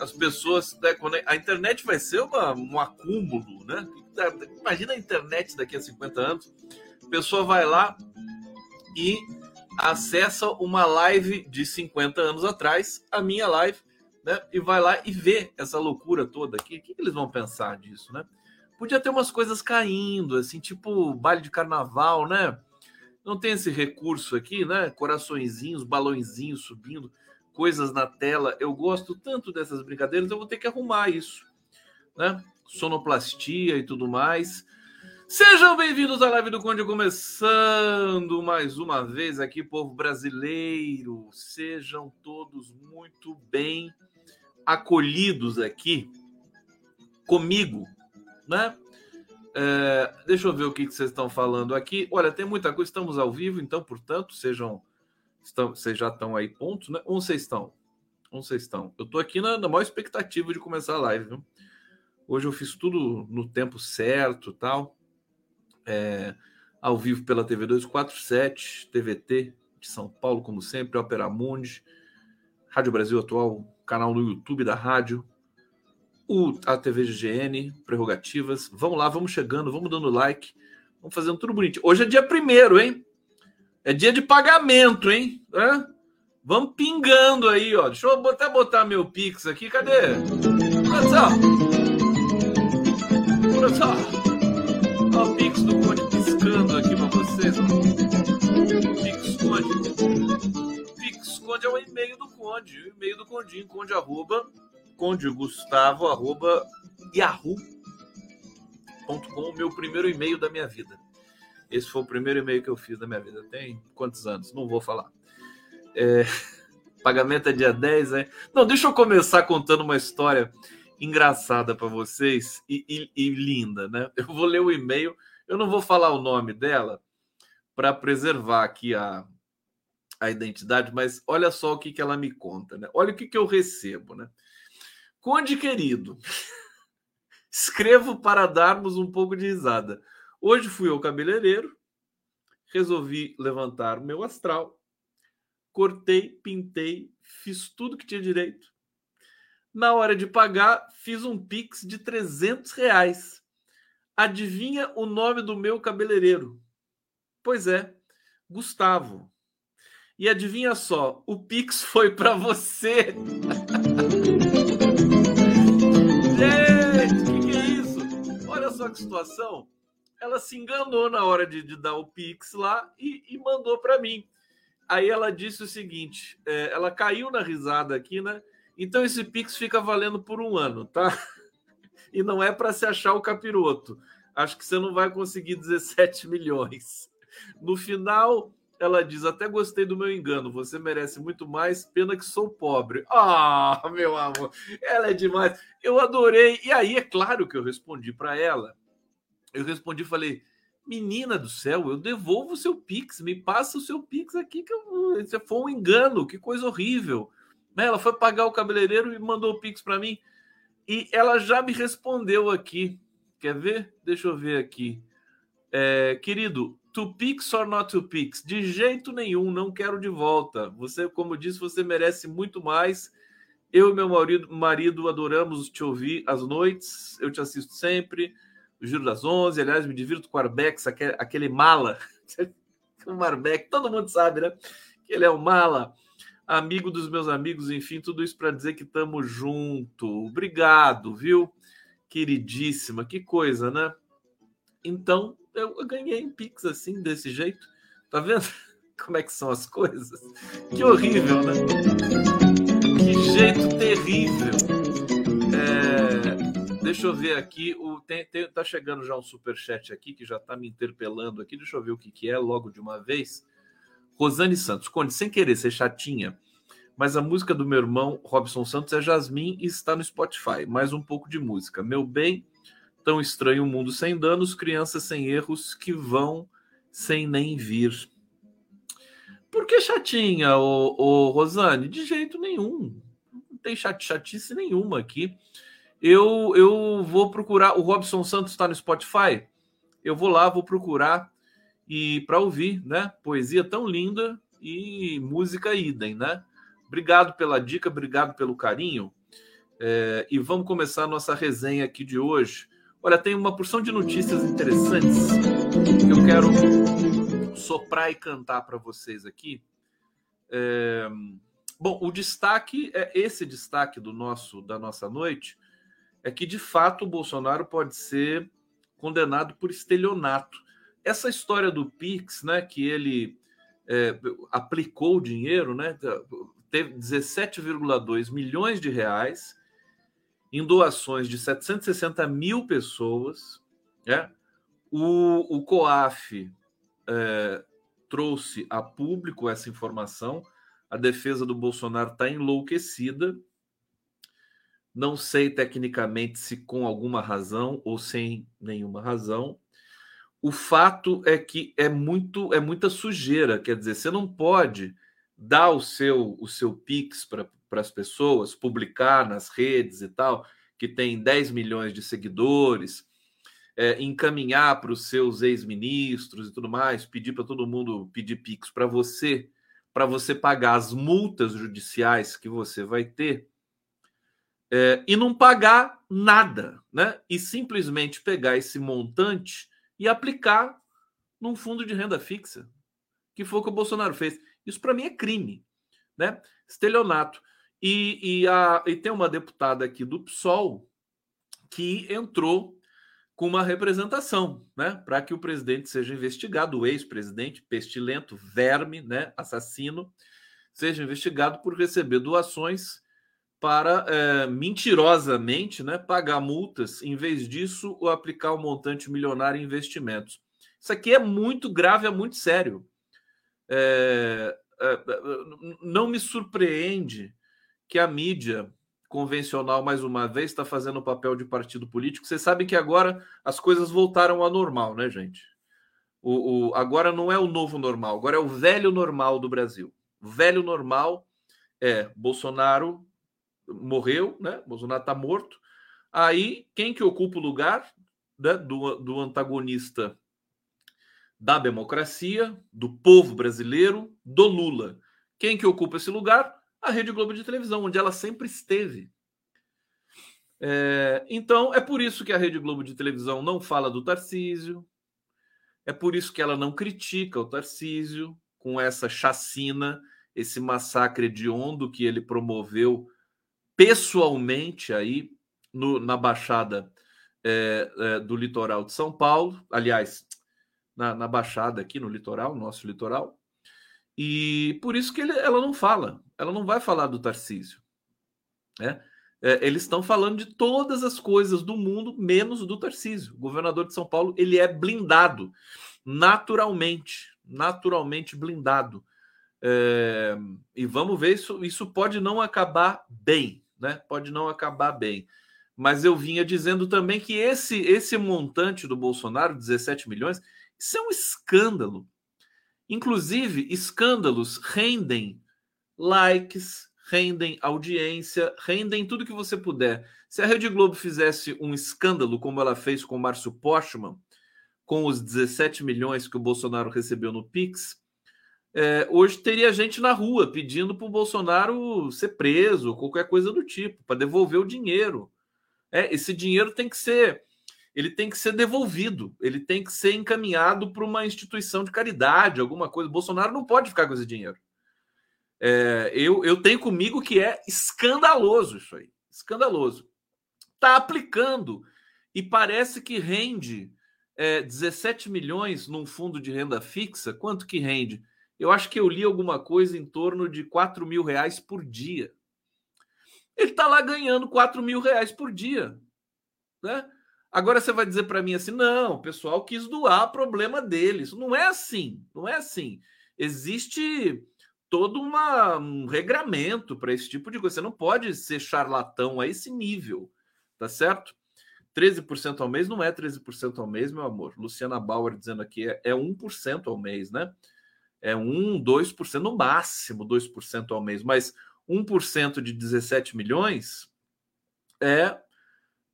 as pessoas. Né, a internet vai ser uma, um acúmulo, né? Imagina a internet daqui a 50 anos. A pessoa vai lá e acessa uma live de 50 anos atrás, a minha live, né? E vai lá e vê essa loucura toda aqui. O que, que eles vão pensar disso, né? Podia ter umas coisas caindo, assim, tipo baile de carnaval, né? Não tem esse recurso aqui, né? Coraçõezinhos, balõezinhos subindo, coisas na tela. Eu gosto tanto dessas brincadeiras, eu vou ter que arrumar isso, né? Sonoplastia e tudo mais. Sejam bem-vindos à live do Conde, começando mais uma vez aqui, povo brasileiro. Sejam todos muito bem acolhidos aqui comigo, né? É, deixa eu ver o que, que vocês estão falando aqui. Olha, tem muita coisa, estamos ao vivo, então, portanto, sejam. Estão, vocês já estão aí, pontos, né? Onde vocês estão? Onde vocês estão? Eu estou aqui na, na maior expectativa de começar a live, viu? Hoje eu fiz tudo no tempo certo tal é, ao vivo pela TV 247, TVT de São Paulo, como sempre, Opera Mundi, Rádio Brasil Atual, canal no YouTube da rádio, o, a TV GN, prerrogativas. Vamos lá, vamos chegando, vamos dando like, vamos fazendo tudo bonitinho. Hoje é dia primeiro, hein? É dia de pagamento, hein? Vamos pingando aí, ó. Deixa eu até botar meu Pix aqui. Cadê? Produção! Produção! Olha o Pix do Conde piscando aqui para vocês. Pix Conde. Pix Conde é o e-mail do Conde. O e-mail do Condinho. Conde arroba. Conde Gustavo arroba yahoo.com. Meu primeiro e-mail da minha vida. Esse foi o primeiro e-mail que eu fiz da minha vida. Tem quantos anos? Não vou falar. É... Pagamento é dia 10, é? Não, deixa eu começar contando uma história engraçada para vocês e, e, e, linda, né? Eu vou ler o e-mail, eu não vou falar o nome dela para preservar aqui a, a identidade, mas olha só o que, que ela me conta, né? Olha o que, que eu recebo, né? Conde querido, escrevo para darmos um pouco de risada. Hoje fui ao cabeleireiro, resolvi levantar o meu astral, cortei, pintei, fiz tudo que tinha direito na hora de pagar, fiz um Pix de 300 reais. Adivinha o nome do meu cabeleireiro? Pois é, Gustavo. E adivinha só, o Pix foi para você. Gente, que, que, é isso? Olha só que situação. Ela se enganou na hora de, de dar o Pix lá e, e mandou para mim. Aí ela disse o seguinte: é, ela caiu na risada aqui, né? Então esse Pix fica valendo por um ano, tá? E não é para se achar o capiroto. Acho que você não vai conseguir 17 milhões. No final, ela diz: Até gostei do meu engano. Você merece muito mais. Pena que sou pobre. Ah, meu amor, ela é demais. Eu adorei. E aí, é claro que eu respondi para ela. Eu respondi, falei: Menina do céu, eu devolvo o seu Pix. Me passa o seu Pix aqui, que eu... Foi um engano. Que coisa horrível. Né? Ela foi pagar o cabeleireiro e mandou o Pix para mim. E ela já me respondeu aqui. Quer ver? Deixa eu ver aqui. É, querido, to Pix or not to Pix? De jeito nenhum, não quero de volta. Você, como disse, você merece muito mais. Eu e meu marido, marido adoramos te ouvir às noites. Eu te assisto sempre. O Giro das Onze. Aliás, me divirto com o Arbex, aquele, aquele mala. o Marbeck, todo mundo sabe, né? Que ele é o mala amigo dos meus amigos, enfim, tudo isso para dizer que estamos junto. Obrigado, viu? Queridíssima, que coisa, né? Então, eu ganhei em Pix assim, desse jeito. Tá vendo como é que são as coisas? Que horrível, né? Que jeito terrível. Deixa eu ver aqui. O, tem, tem, tá chegando já um super chat aqui que já tá me interpelando aqui. Deixa eu ver o que, que é logo de uma vez. Rosane Santos, Conde, sem querer ser chatinha, mas a música do meu irmão Robson Santos é Jasmine e está no Spotify. Mais um pouco de música. Meu bem, tão estranho um mundo sem danos, crianças sem erros que vão sem nem vir. Por que chatinha, ô, ô, Rosane? De jeito nenhum. Não tem chat, chatice nenhuma aqui. Eu, eu vou procurar. O Robson Santos está no Spotify. Eu vou lá, vou procurar e para ouvir, né? Poesia tão linda e música idem, né? Obrigado pela dica, obrigado pelo carinho. É, e vamos começar a nossa resenha aqui de hoje. Olha, tem uma porção de notícias interessantes que eu quero soprar e cantar para vocês aqui. É... Bom, o destaque é esse destaque do nosso da nossa noite é que de fato o Bolsonaro pode ser condenado por estelionato. Essa história do Pix, né, que ele é, aplicou o dinheiro, né, teve 17,2 milhões de reais em doações de 760 mil pessoas. Né? O, o COAF é, trouxe a público essa informação. A defesa do Bolsonaro está enlouquecida. Não sei tecnicamente se com alguma razão ou sem nenhuma razão. O fato é que é muito é muita sujeira, quer dizer, você não pode dar o seu o seu Pix para as pessoas, publicar nas redes e tal, que tem 10 milhões de seguidores, é, encaminhar para os seus ex-ministros e tudo mais, pedir para todo mundo pedir Pix para você, para você pagar as multas judiciais que você vai ter, é, e não pagar nada, né? E simplesmente pegar esse montante e aplicar num fundo de renda fixa, que foi o que o Bolsonaro fez. Isso para mim é crime, né? Estelionato. E, e, a, e tem uma deputada aqui do PSOL que entrou com uma representação, né, para que o presidente seja investigado, o ex-presidente pestilento, verme, né, assassino, seja investigado por receber doações para é, mentirosamente, né, pagar multas, em vez disso, ou aplicar o um montante milionário em investimentos. Isso aqui é muito grave, é muito sério. É, é, não me surpreende que a mídia convencional, mais uma vez, está fazendo o papel de partido político. Vocês sabem que agora as coisas voltaram ao normal, né, gente? O, o, agora não é o novo normal, agora é o velho normal do Brasil. O velho normal é Bolsonaro morreu, né? Bolsonaro está morto. Aí, quem que ocupa o lugar né, do, do antagonista da democracia, do povo brasileiro, do Lula? Quem que ocupa esse lugar? a Rede Globo de televisão, onde ela sempre esteve. É, então, é por isso que a Rede Globo de televisão não fala do Tarcísio, é por isso que ela não critica o Tarcísio com essa chacina, esse massacre hediondo que ele promoveu pessoalmente aí no, na Baixada é, é, do litoral de São Paulo, aliás, na, na Baixada aqui no litoral, nosso litoral, e por isso que ele, ela não fala, ela não vai falar do Tarcísio. Né? É, eles estão falando de todas as coisas do mundo, menos do Tarcísio. O governador de São Paulo ele é blindado, naturalmente, naturalmente blindado. É, e vamos ver isso. Isso pode não acabar bem, né? Pode não acabar bem. Mas eu vinha dizendo também que esse esse montante do Bolsonaro, 17 milhões, isso é um escândalo. Inclusive, escândalos rendem likes, rendem audiência, rendem tudo que você puder. Se a Rede Globo fizesse um escândalo como ela fez com o Márcio Postman, com os 17 milhões que o Bolsonaro recebeu no Pix, é, hoje teria gente na rua pedindo para o Bolsonaro ser preso, qualquer coisa do tipo, para devolver o dinheiro. É, esse dinheiro tem que ser ele tem que ser devolvido, ele tem que ser encaminhado para uma instituição de caridade, alguma coisa. Bolsonaro não pode ficar com esse dinheiro. É, eu, eu tenho comigo que é escandaloso isso aí, escandaloso. Está aplicando e parece que rende é, 17 milhões num fundo de renda fixa. Quanto que rende? Eu acho que eu li alguma coisa em torno de 4 mil reais por dia. Ele está lá ganhando 4 mil reais por dia. Né? Agora você vai dizer para mim assim: não, o pessoal quis doar, problema deles. Não é assim, não é assim. Existe todo uma, um regramento para esse tipo de coisa. Você não pode ser charlatão a esse nível, tá certo? 13% ao mês não é 13% ao mês, meu amor. Luciana Bauer dizendo aqui é, é 1% ao mês, né? É 1, 2%, no máximo 2% ao mês, mas 1% de 17 milhões é,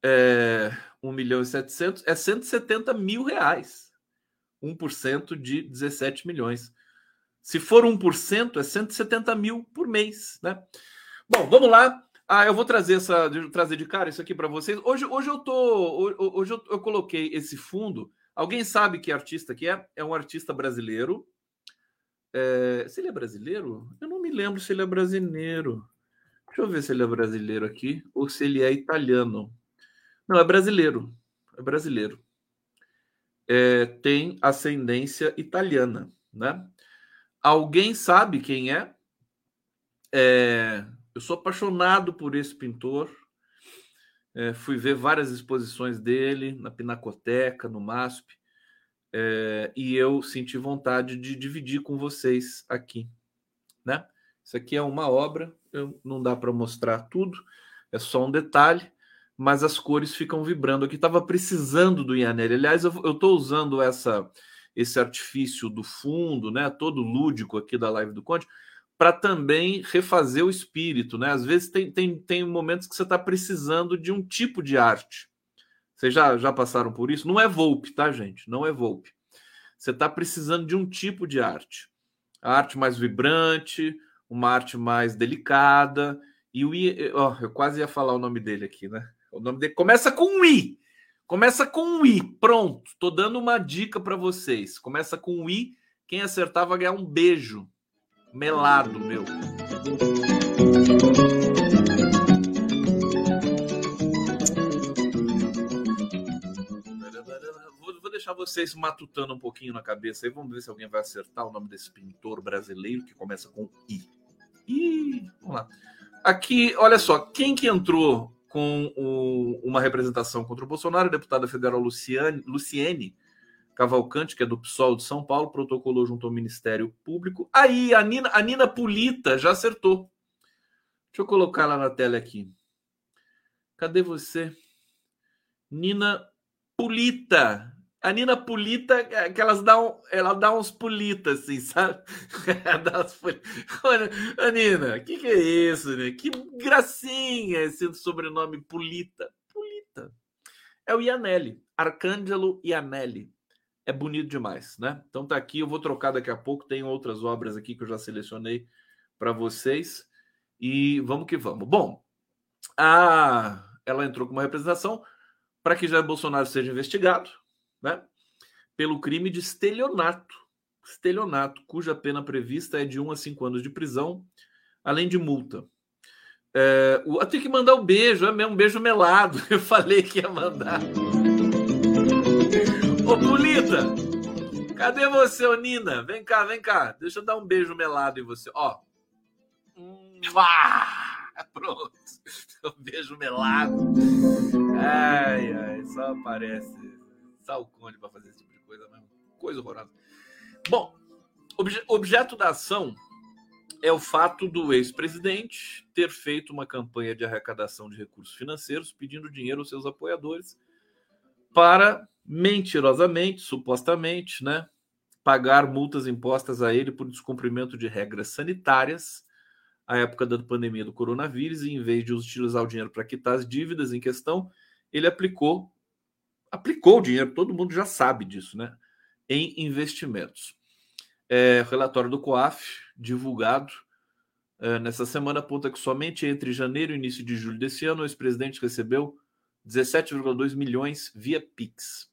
é 1 milhão e 700, é 170 mil reais. 1% de 17 milhões. Se for 1%, é 170 mil por mês, né? Bom, vamos lá. Ah, eu vou trazer essa, trazer de cara isso aqui para vocês. Hoje, hoje eu tô, hoje eu, eu, coloquei esse fundo. Alguém sabe que artista que é? É um artista brasileiro. É, se ele é brasileiro, eu não me lembro se ele é brasileiro. Deixa eu ver se ele é brasileiro aqui ou se ele é italiano. Não, é brasileiro. É brasileiro. É, tem ascendência italiana, né? Alguém sabe quem é? é eu sou apaixonado por esse pintor. É, fui ver várias exposições dele na Pinacoteca, no MASP, é, e eu senti vontade de dividir com vocês aqui, né? Isso aqui é uma obra, eu, não dá para mostrar tudo, é só um detalhe, mas as cores ficam vibrando aqui. Estava precisando do Ianelli. Aliás, eu estou usando essa esse artifício do fundo, né, todo lúdico aqui da live do Conte, para também refazer o espírito, né? Às vezes tem, tem, tem momentos que você está precisando de um tipo de arte. Vocês já, já passaram por isso? Não é Volpe, tá, gente? Não é Volpe. Você está precisando de um tipo de arte. A arte mais vibrante, uma arte mais delicada. E o I, oh, eu quase ia falar o nome dele aqui, né? O nome dele começa com um I. Começa com um I. Pronto. Tô dando uma dica para vocês. Começa com um I. Quem acertar vai ganhar um beijo melado, meu. Deixar vocês matutando um pouquinho na cabeça aí. Vamos ver se alguém vai acertar o nome desse pintor brasileiro que começa com I. Ih, vamos lá. Aqui, olha só, quem que entrou com o, uma representação contra o Bolsonaro? A deputada federal Luciane, Luciene Cavalcante, que é do PSOL de São Paulo, protocolou junto ao Ministério Público. Aí, a Nina, a Nina Pulita já acertou. Deixa eu colocar lá na tela aqui. Cadê você? Nina Pulita. A Nina Pulita, é que elas dão, ela dá uns pulitas, assim, sabe? dá Nina, o que, que é isso, né? Que gracinha esse sobrenome Pulita. Pulita. É o Ianelli, Arcângelo Ianelli é bonito demais, né? Então tá aqui, eu vou trocar daqui a pouco, tem outras obras aqui que eu já selecionei para vocês e vamos que vamos. Bom, a ela entrou com uma representação para que Jair Bolsonaro seja investigado, né? Pelo crime de estelionato, estelionato, cuja pena prevista é de 1 a 5 anos de prisão, além de multa. É, eu tenho que mandar um beijo, é mesmo um beijo melado. Eu falei que ia mandar. Ô, Pulita! Cadê você, ô Nina? Vem cá, vem cá. Deixa eu dar um beijo melado em você. Ó. Hum, pronto. Um beijo melado. Ai, ai, só aparece Salcone para fazer esse tipo de coisa mesmo. Coisa horrorosa. Bom, obje objeto da ação é o fato do ex-presidente ter feito uma campanha de arrecadação de recursos financeiros pedindo dinheiro aos seus apoiadores para mentirosamente, supostamente, né, pagar multas impostas a ele por descumprimento de regras sanitárias à época da pandemia do coronavírus e em vez de utilizar o dinheiro para quitar as dívidas em questão, ele aplicou aplicou o dinheiro, todo mundo já sabe disso, né, em investimentos. É, relatório do COAF, divulgado é, nessa semana, aponta que somente entre janeiro e início de julho desse ano, o ex-presidente recebeu 17,2 milhões via Pix.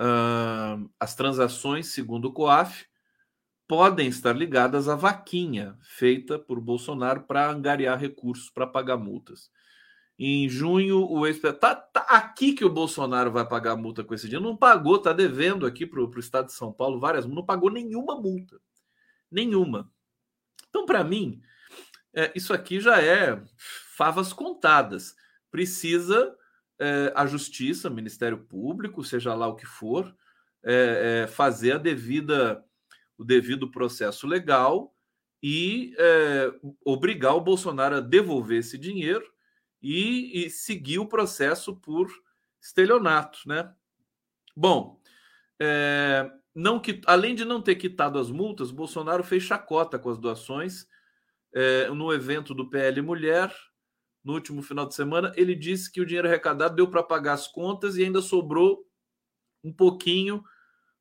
Uh, as transações, segundo o COAF, podem estar ligadas à vaquinha feita por Bolsonaro para angariar recursos para pagar multas. Em junho, o ex tá, tá, aqui que o Bolsonaro vai pagar multa com esse dinheiro. Não pagou, está devendo aqui para o estado de São Paulo várias não pagou nenhuma multa. Nenhuma. Então, para mim, é, isso aqui já é favas contadas. Precisa é, a justiça, Ministério Público, seja lá o que for, é, é, fazer a devida, o devido processo legal e obrigar o Bolsonaro a devolver esse dinheiro e, e seguir o processo por estelionato, né? Bom, não que, além de não ter quitado as multas, Bolsonaro fez chacota com as doações é, no evento do PL Mulher no último final de semana. Ele disse que o dinheiro arrecadado deu para pagar as contas e ainda sobrou um pouquinho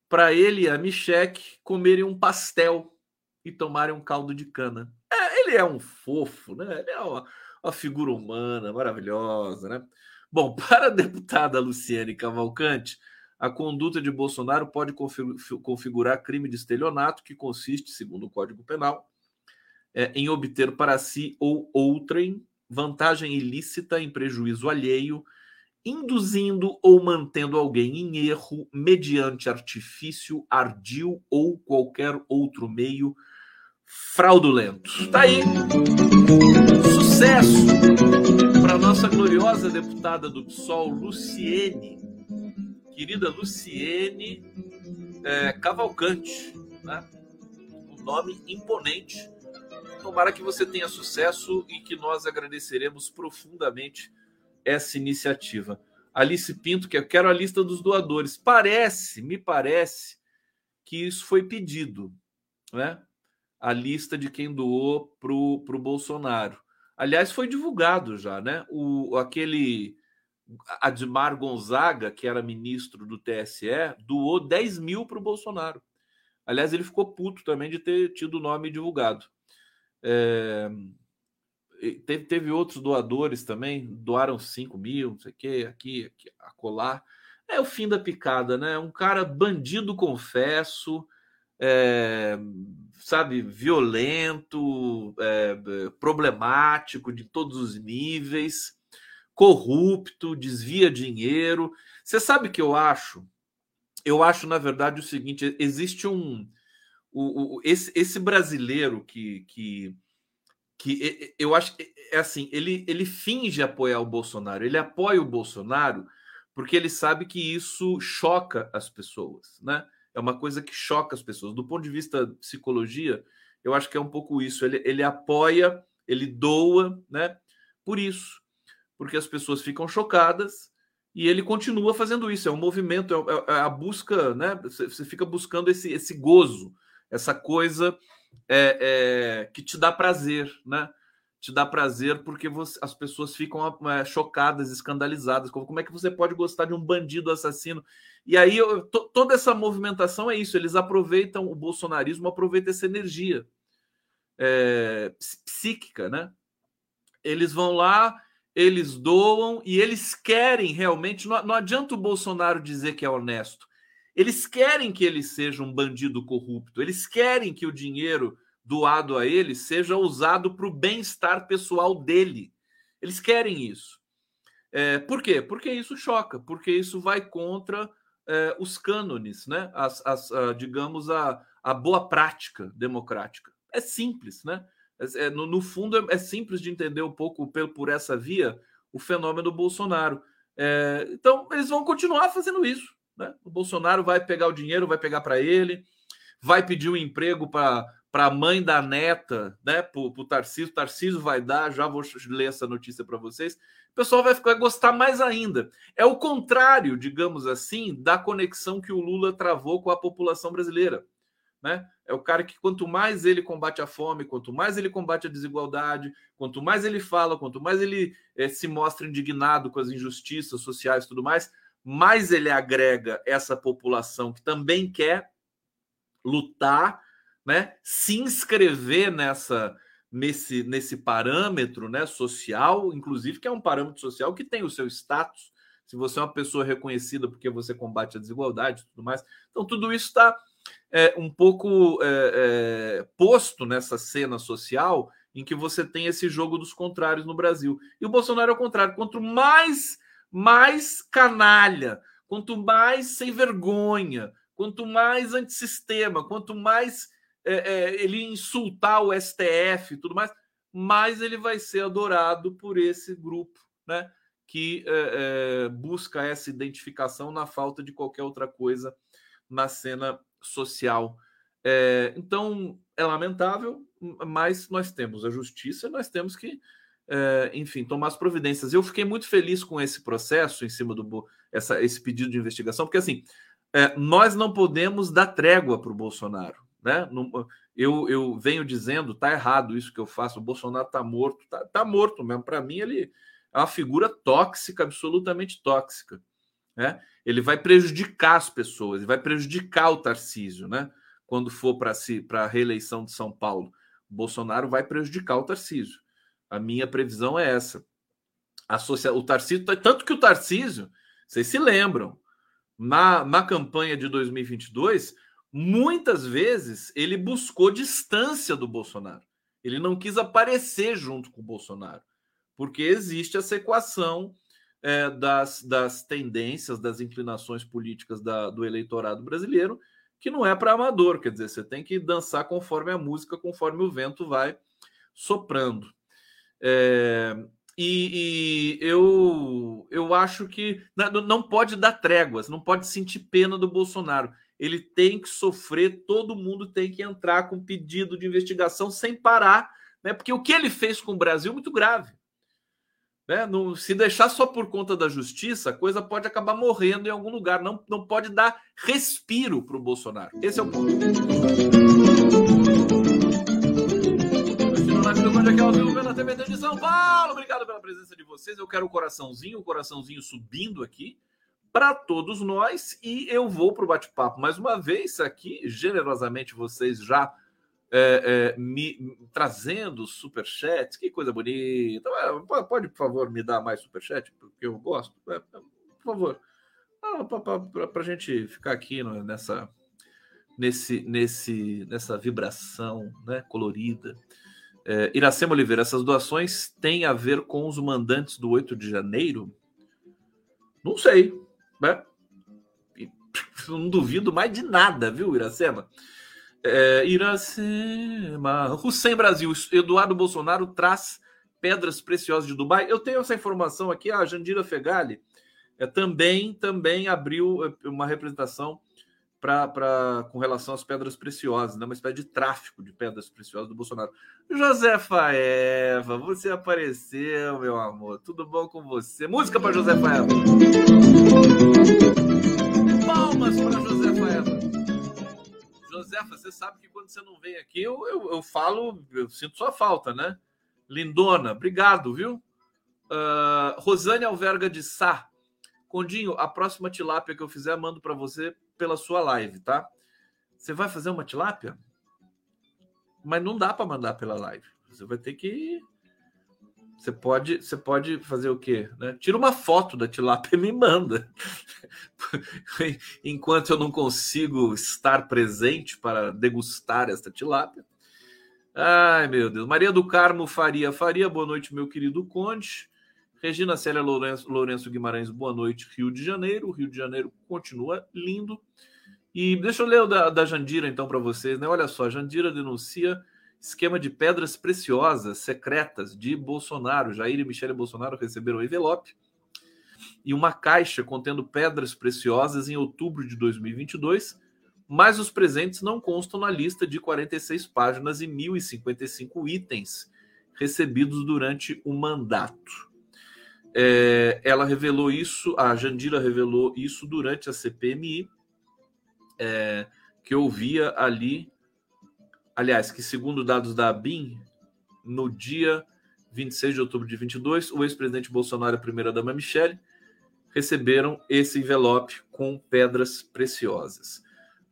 para ele e a Michelle comerem um pastel e tomarem um caldo de cana. É, ele é um fofo, né? Ele é uma, uma figura humana maravilhosa, né? Bom, para a deputada Luciane Cavalcante, a conduta de Bolsonaro pode configurar crime de estelionato, que consiste, segundo o Código Penal, é, em obter para si ou outrem vantagem ilícita em prejuízo alheio, induzindo ou mantendo alguém em erro mediante artifício, ardil ou qualquer outro meio fraudulento. Tá aí. Sucesso para nossa gloriosa deputada do PSOL, Luciene, querida Luciene é, Cavalcante, né? um nome imponente. Tomara que você tenha sucesso e que nós agradeceremos profundamente essa iniciativa. Alice Pinto, que eu quero a lista dos doadores. Parece, me parece, que isso foi pedido, né? A lista de quem doou para o Bolsonaro. Aliás, foi divulgado já, né? O, aquele Admar Gonzaga, que era ministro do TSE, doou 10 mil para o Bolsonaro. Aliás, ele ficou puto também de ter tido o nome divulgado. É, teve, teve outros doadores também, doaram 5 mil, não sei o quê, aqui, aqui, acolá. É o fim da picada, né? Um cara bandido, confesso, é, sabe, violento, é, problemático de todos os níveis corrupto, desvia dinheiro. Você sabe o que eu acho? Eu acho, na verdade, o seguinte: existe um. O, o, esse, esse brasileiro que, que, que eu acho é assim, ele, ele finge apoiar o Bolsonaro, ele apoia o Bolsonaro porque ele sabe que isso choca as pessoas, né? É uma coisa que choca as pessoas. Do ponto de vista da psicologia, eu acho que é um pouco isso. Ele, ele apoia, ele doa, né? Por isso porque as pessoas ficam chocadas e ele continua fazendo isso. É um movimento, é, é, é a busca, né? Você fica buscando esse, esse gozo, essa coisa é, é, que te dá prazer, né? Te dá prazer porque você, as pessoas ficam é, chocadas, escandalizadas. Como, como, é que você pode gostar de um bandido assassino? E aí eu, toda essa movimentação é isso. Eles aproveitam o bolsonarismo, aproveita essa energia é, psíquica, né? Eles vão lá eles doam e eles querem realmente. Não, não adianta o Bolsonaro dizer que é honesto. Eles querem que ele seja um bandido corrupto. Eles querem que o dinheiro doado a ele seja usado para o bem-estar pessoal dele. Eles querem isso. É, por quê? Porque isso choca, porque isso vai contra é, os cânones, né? As, as, a, digamos, a, a boa prática democrática. É simples, né? É, é, no, no, fundo, é, é, simples de entender um pouco por, por essa via o fenômeno Bolsonaro. É, então, eles vão continuar fazendo isso. Né? O Bolsonaro vai pegar o dinheiro, vai pegar para ele, vai pedir um emprego para a mãe da neta, né? Para o Tarcísio. Tarcísio vai dar, já vou ler essa notícia para vocês. O pessoal vai, ficar, vai gostar mais ainda. É o contrário, digamos assim, da conexão que o Lula travou com a população brasileira. Né? É o cara que quanto mais ele combate a fome, quanto mais ele combate a desigualdade, quanto mais ele fala, quanto mais ele é, se mostra indignado com as injustiças sociais e tudo mais, mais ele agrega essa população que também quer lutar, né? Se inscrever nessa nesse nesse parâmetro, né, social, inclusive que é um parâmetro social que tem o seu status. Se você é uma pessoa reconhecida porque você combate a desigualdade tudo mais. Então, tudo isso está é, um pouco é, é, posto nessa cena social em que você tem esse jogo dos contrários no Brasil. E o Bolsonaro é o contrário. Quanto mais, mais canalha, quanto mais sem vergonha, quanto mais antissistema, quanto mais é, é, ele insultar o STF e tudo mais, mais ele vai ser adorado por esse grupo, né? Que é, busca essa identificação na falta de qualquer outra coisa na cena social. É, então, é lamentável, mas nós temos a justiça, nós temos que, é, enfim, tomar as providências. Eu fiquei muito feliz com esse processo em cima do essa, esse pedido de investigação, porque assim é, nós não podemos dar trégua para o Bolsonaro. Né? Eu, eu venho dizendo, tá errado isso que eu faço. O Bolsonaro tá morto, tá, tá morto mesmo. Para mim, ele é uma figura tóxica, absolutamente tóxica. Né? Ele vai prejudicar as pessoas, ele vai prejudicar o Tarcísio, né? Quando for para si, a reeleição de São Paulo, o Bolsonaro vai prejudicar o Tarcísio. A minha previsão é essa. Associa... O Tarcísio, tanto que o Tarcísio, vocês se lembram, na, na campanha de 2022, muitas vezes ele buscou distância do Bolsonaro. Ele não quis aparecer junto com o Bolsonaro, porque existe essa equação é, das, das tendências, das inclinações políticas da, do eleitorado brasileiro, que não é para amador, quer dizer, você tem que dançar conforme a música, conforme o vento vai soprando. É, e, e, eu, eu acho que não pode dar tréguas, não pode sentir pena do Bolsonaro. Ele tem que sofrer, todo mundo tem que entrar com pedido de investigação sem parar, né? Porque o que ele fez com o Brasil é muito grave. Né? Não, se deixar só por conta da justiça, a coisa pode acabar morrendo em algum lugar. Não, não pode dar respiro para o Bolsonaro. Esse é o ponto. na TVT de São Paulo. Obrigado pela presença de vocês. Eu quero o coraçãozinho, o coraçãozinho subindo aqui para todos nós. E eu vou para o bate-papo mais uma vez aqui. Generosamente vocês já é, é, me trazendo superchats, que coisa bonita. Pode, por favor, me dar mais superchat, porque eu gosto. É, por favor. Ah, para a gente ficar aqui nessa, nesse, nesse, nessa vibração né, colorida. É, Iracema Oliveira, essas doações têm a ver com os mandantes do 8 de janeiro? Não sei. Né? Não duvido mais de nada, viu, Iracema? É, Iracema. Hussein Brasil. Eduardo Bolsonaro traz pedras preciosas de Dubai. Eu tenho essa informação aqui. A Jandira Fegali é, também, também abriu é, uma representação pra, pra, com relação às pedras preciosas, né? uma espécie de tráfico de pedras preciosas do Bolsonaro. Josefa Eva, você apareceu, meu amor. Tudo bom com você? Música para Josefa Eva. Palmas para Josefa Eva. Josefa, você sabe que quando você não vem aqui, eu, eu, eu falo, eu sinto sua falta, né? Lindona, obrigado, viu? Uh, Rosane Alverga de Sá. Condinho, a próxima tilápia que eu fizer, mando para você pela sua live, tá? Você vai fazer uma tilápia? Mas não dá para mandar pela live. Você vai ter que você pode, você pode fazer o quê? Né? Tira uma foto da tilápia e me manda. Enquanto eu não consigo estar presente para degustar esta tilápia. Ai, meu Deus. Maria do Carmo Faria. Faria, boa noite, meu querido Conde. Regina Célia Lourenço, Lourenço Guimarães, boa noite, Rio de Janeiro. O Rio de Janeiro continua lindo. E deixa eu ler o da, da Jandira, então, para vocês. Né? Olha só, Jandira denuncia esquema de pedras preciosas secretas de Bolsonaro. Jair e Michele Bolsonaro receberam um envelope e uma caixa contendo pedras preciosas em outubro de 2022, mas os presentes não constam na lista de 46 páginas e 1.055 itens recebidos durante o mandato. É, ela revelou isso, a Jandira revelou isso durante a CPMI, é, que ouvia ali aliás, que segundo dados da ABIN, no dia 26 de outubro de 22, o ex-presidente Bolsonaro e a primeira-dama Michele receberam esse envelope com pedras preciosas.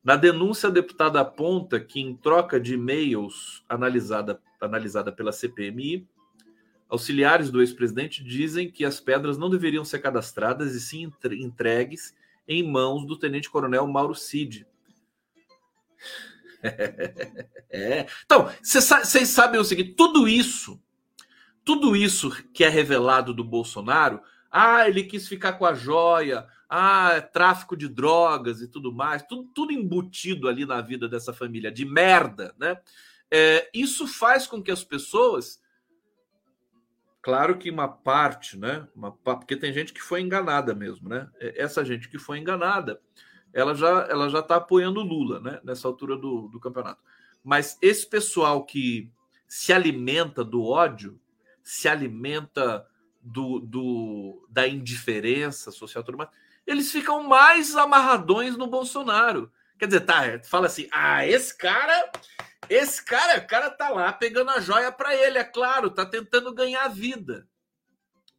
Na denúncia, a deputada aponta que, em troca de e-mails analisada, analisada pela CPMI, auxiliares do ex-presidente dizem que as pedras não deveriam ser cadastradas e sim entregues em mãos do tenente-coronel Mauro Cid, é. Então, vocês sabem o seguinte: tudo isso, tudo isso que é revelado do Bolsonaro, ah, ele quis ficar com a joia, ah, é tráfico de drogas e tudo mais, tudo, tudo embutido ali na vida dessa família, de merda, né? É, isso faz com que as pessoas. Claro que uma parte, né? Uma, porque tem gente que foi enganada mesmo, né? Essa gente que foi enganada ela já ela já está apoiando o Lula, né? Nessa altura do, do campeonato. Mas esse pessoal que se alimenta do ódio, se alimenta do, do da indiferença social, tudo mais, eles ficam mais amarradões no Bolsonaro. Quer dizer, tá, fala assim: ah, esse cara, esse cara, o cara tá lá pegando a joia para ele, é claro, tá tentando ganhar vida.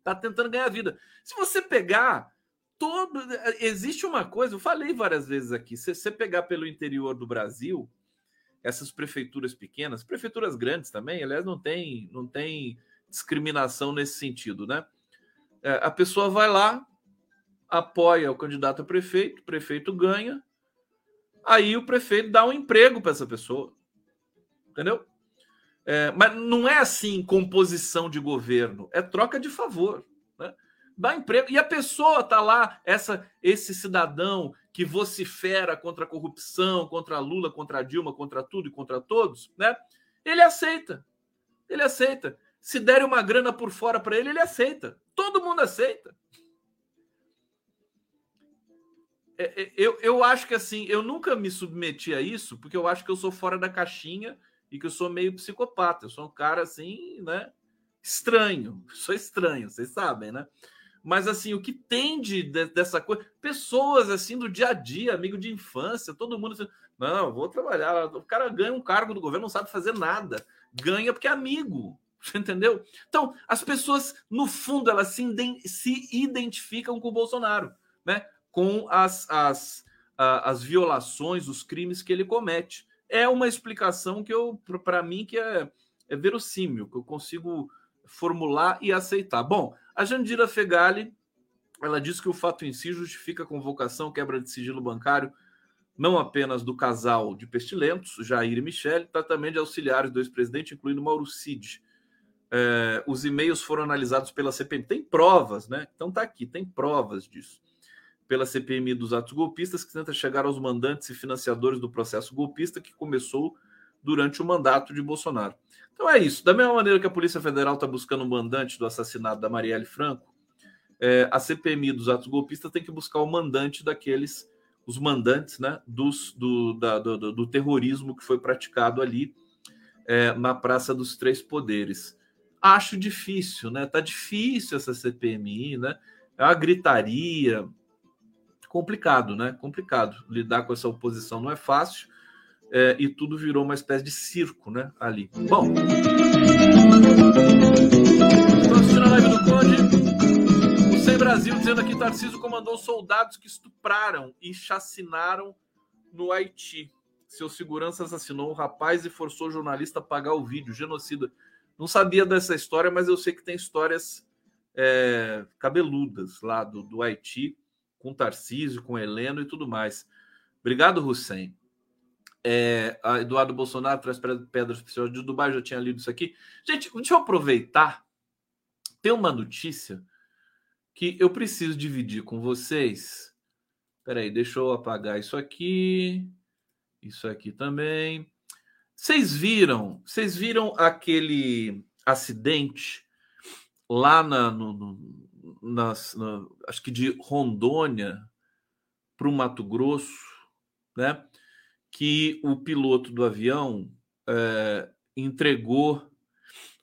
Tá tentando ganhar vida. Se você pegar todo. Existe uma coisa, eu falei várias vezes aqui: se você pegar pelo interior do Brasil, essas prefeituras pequenas, prefeituras grandes também, aliás, não tem, não tem discriminação nesse sentido, né? É, a pessoa vai lá, apoia o candidato a prefeito, o prefeito ganha, aí o prefeito dá um emprego para essa pessoa. Entendeu? É, mas não é assim composição de governo, é troca de favor. Dá emprego. E a pessoa tá lá, essa, esse cidadão que vocifera contra a corrupção, contra Lula, contra a Dilma, contra tudo e contra todos, né? Ele aceita. Ele aceita. Se derem uma grana por fora para ele, ele aceita. Todo mundo aceita. É, é, eu, eu acho que assim, eu nunca me submeti a isso, porque eu acho que eu sou fora da caixinha e que eu sou meio psicopata. Eu sou um cara assim, né? Estranho. Sou estranho, vocês sabem, né? Mas assim, o que tem de, de, dessa coisa, pessoas assim do dia a dia, amigo de infância, todo mundo assim, não, vou trabalhar. O cara ganha um cargo do governo, não sabe fazer nada. Ganha porque é amigo. Você entendeu? Então, as pessoas, no fundo, elas se, se identificam com o Bolsonaro, né? Com as, as, as violações, os crimes que ele comete. É uma explicação que eu, para mim, que é, é verossímil, que eu consigo formular e aceitar. Bom, a Jandira Fegali, ela diz que o fato em si justifica a convocação, quebra de sigilo bancário, não apenas do casal de pestilentos, Jair e Michele, tá também de auxiliares do ex-presidente, incluindo Mauro Cid. É, os e-mails foram analisados pela CPMI. Tem provas, né? Então tá aqui, tem provas disso. Pela CPMI dos atos golpistas, que tenta chegar aos mandantes e financiadores do processo golpista que começou durante o mandato de Bolsonaro. Então é isso. Da mesma maneira que a Polícia Federal está buscando o mandante do assassinato da Marielle Franco, é, a CPMI dos atos golpistas tem que buscar o mandante daqueles, os mandantes, né, dos, do, da, do, do terrorismo que foi praticado ali é, na Praça dos Três Poderes acho difícil, né? Tá difícil essa CPMI, né? É uma gritaria. Complicado, né? Complicado. Lidar com essa oposição não é fácil. É, e tudo virou uma espécie de circo, né? Ali. Bom. Estou assistindo live do Conde. O Sem Brasil dizendo aqui: Tarcísio comandou soldados que estupraram e chacinaram no Haiti. Seu segurança assassinou um rapaz e forçou o jornalista a pagar o vídeo. Genocida. Não sabia dessa história, mas eu sei que tem histórias é, cabeludas lá do, do Haiti, com Tarcísio, com Heleno e tudo mais. Obrigado, Hussein. É, Eduardo Bolsonaro traz pedras preciosas de Dubai, já tinha lido isso aqui. Gente, deixa eu aproveitar. Tem uma notícia que eu preciso dividir com vocês. Peraí, deixa eu apagar isso aqui. Isso aqui também. Vocês viram? Vocês viram aquele acidente lá na, no, no, nas, na, acho que de Rondônia para o Mato Grosso, né? Que o piloto do avião é, entregou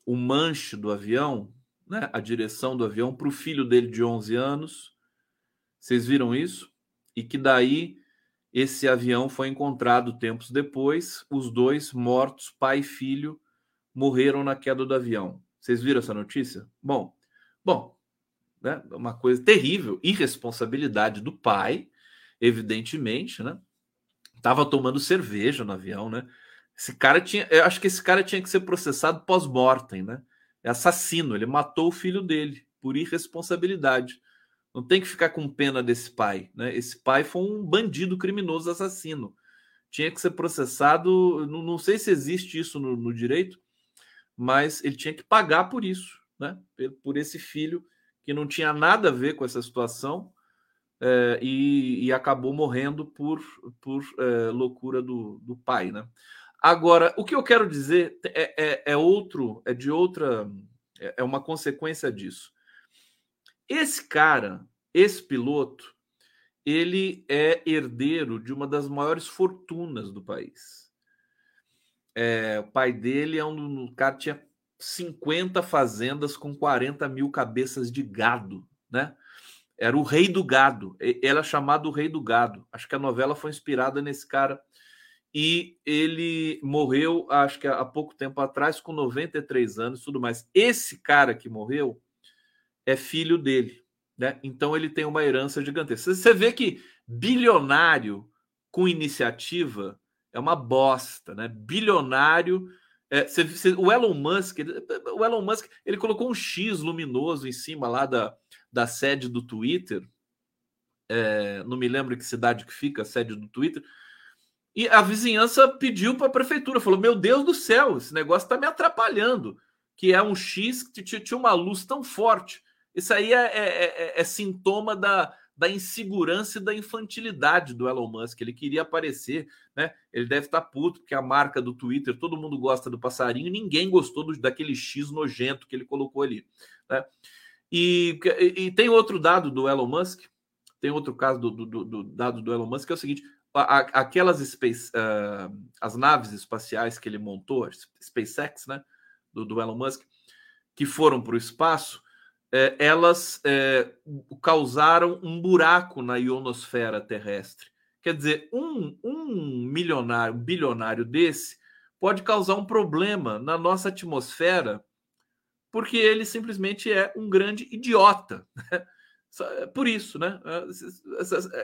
o manche do avião, né? A direção do avião para o filho dele de 11 anos. Vocês viram isso? E que daí esse avião foi encontrado tempos depois. Os dois mortos, pai e filho, morreram na queda do avião. Vocês viram essa notícia? Bom, bom, né? Uma coisa terrível, irresponsabilidade do pai, evidentemente, né? Tava tomando cerveja no avião, né? Esse cara tinha, eu acho que esse cara tinha que ser processado pós-mortem, né? É assassino, ele matou o filho dele por irresponsabilidade. Não tem que ficar com pena desse pai. Né? Esse pai foi um bandido criminoso assassino. Tinha que ser processado. Não, não sei se existe isso no, no, direito, mas ele tinha que pagar por isso, né? por esse filho que não tinha nada a ver com essa situação é, e, e, acabou morrendo por, por é, loucura do, do pai. Né? Agora, o que eu quero dizer é, é, é outro, é de outra, é, é uma consequência disso. Esse cara, esse piloto, ele é herdeiro de uma das maiores fortunas do país. É, o pai dele é um, um cara tinha 50 fazendas com 40 mil cabeças de gado, né? Era o Rei do Gado. Ela é chamado o Rei do Gado. Acho que a novela foi inspirada nesse cara. E ele morreu, acho que há pouco tempo atrás, com 93 anos e tudo mais. Esse cara que morreu é filho dele. Né? Então ele tem uma herança gigantesca. Você vê que bilionário com iniciativa é uma bosta, né? Bilionário. É, você, você, o Elon Musk, o Elon Musk, ele colocou um X luminoso em cima lá da, da sede do Twitter. É, não me lembro que cidade que fica a sede do Twitter. E a vizinhança pediu para a prefeitura, falou: Meu Deus do céu, esse negócio está me atrapalhando. Que é um X que tinha uma luz tão forte. Isso aí é, é, é, é sintoma da, da insegurança e da infantilidade do Elon Musk. Ele queria aparecer, né? Ele deve estar tá puto, porque a marca do Twitter, todo mundo gosta do passarinho, ninguém gostou do, daquele X nojento que ele colocou ali. Né? E, e, tem outro dado do Elon Musk, tem outro caso do, do, do dado do Elon Musk, que é o seguinte: aquelas space, uh, as naves espaciais que ele montou, SpaceX, né? Do, do Elon Musk, que foram para o espaço, é, elas é, causaram um buraco na ionosfera terrestre. Quer dizer, um, um milionário, um bilionário desse pode causar um problema na nossa atmosfera porque ele simplesmente é um grande idiota. Né? Por isso, né?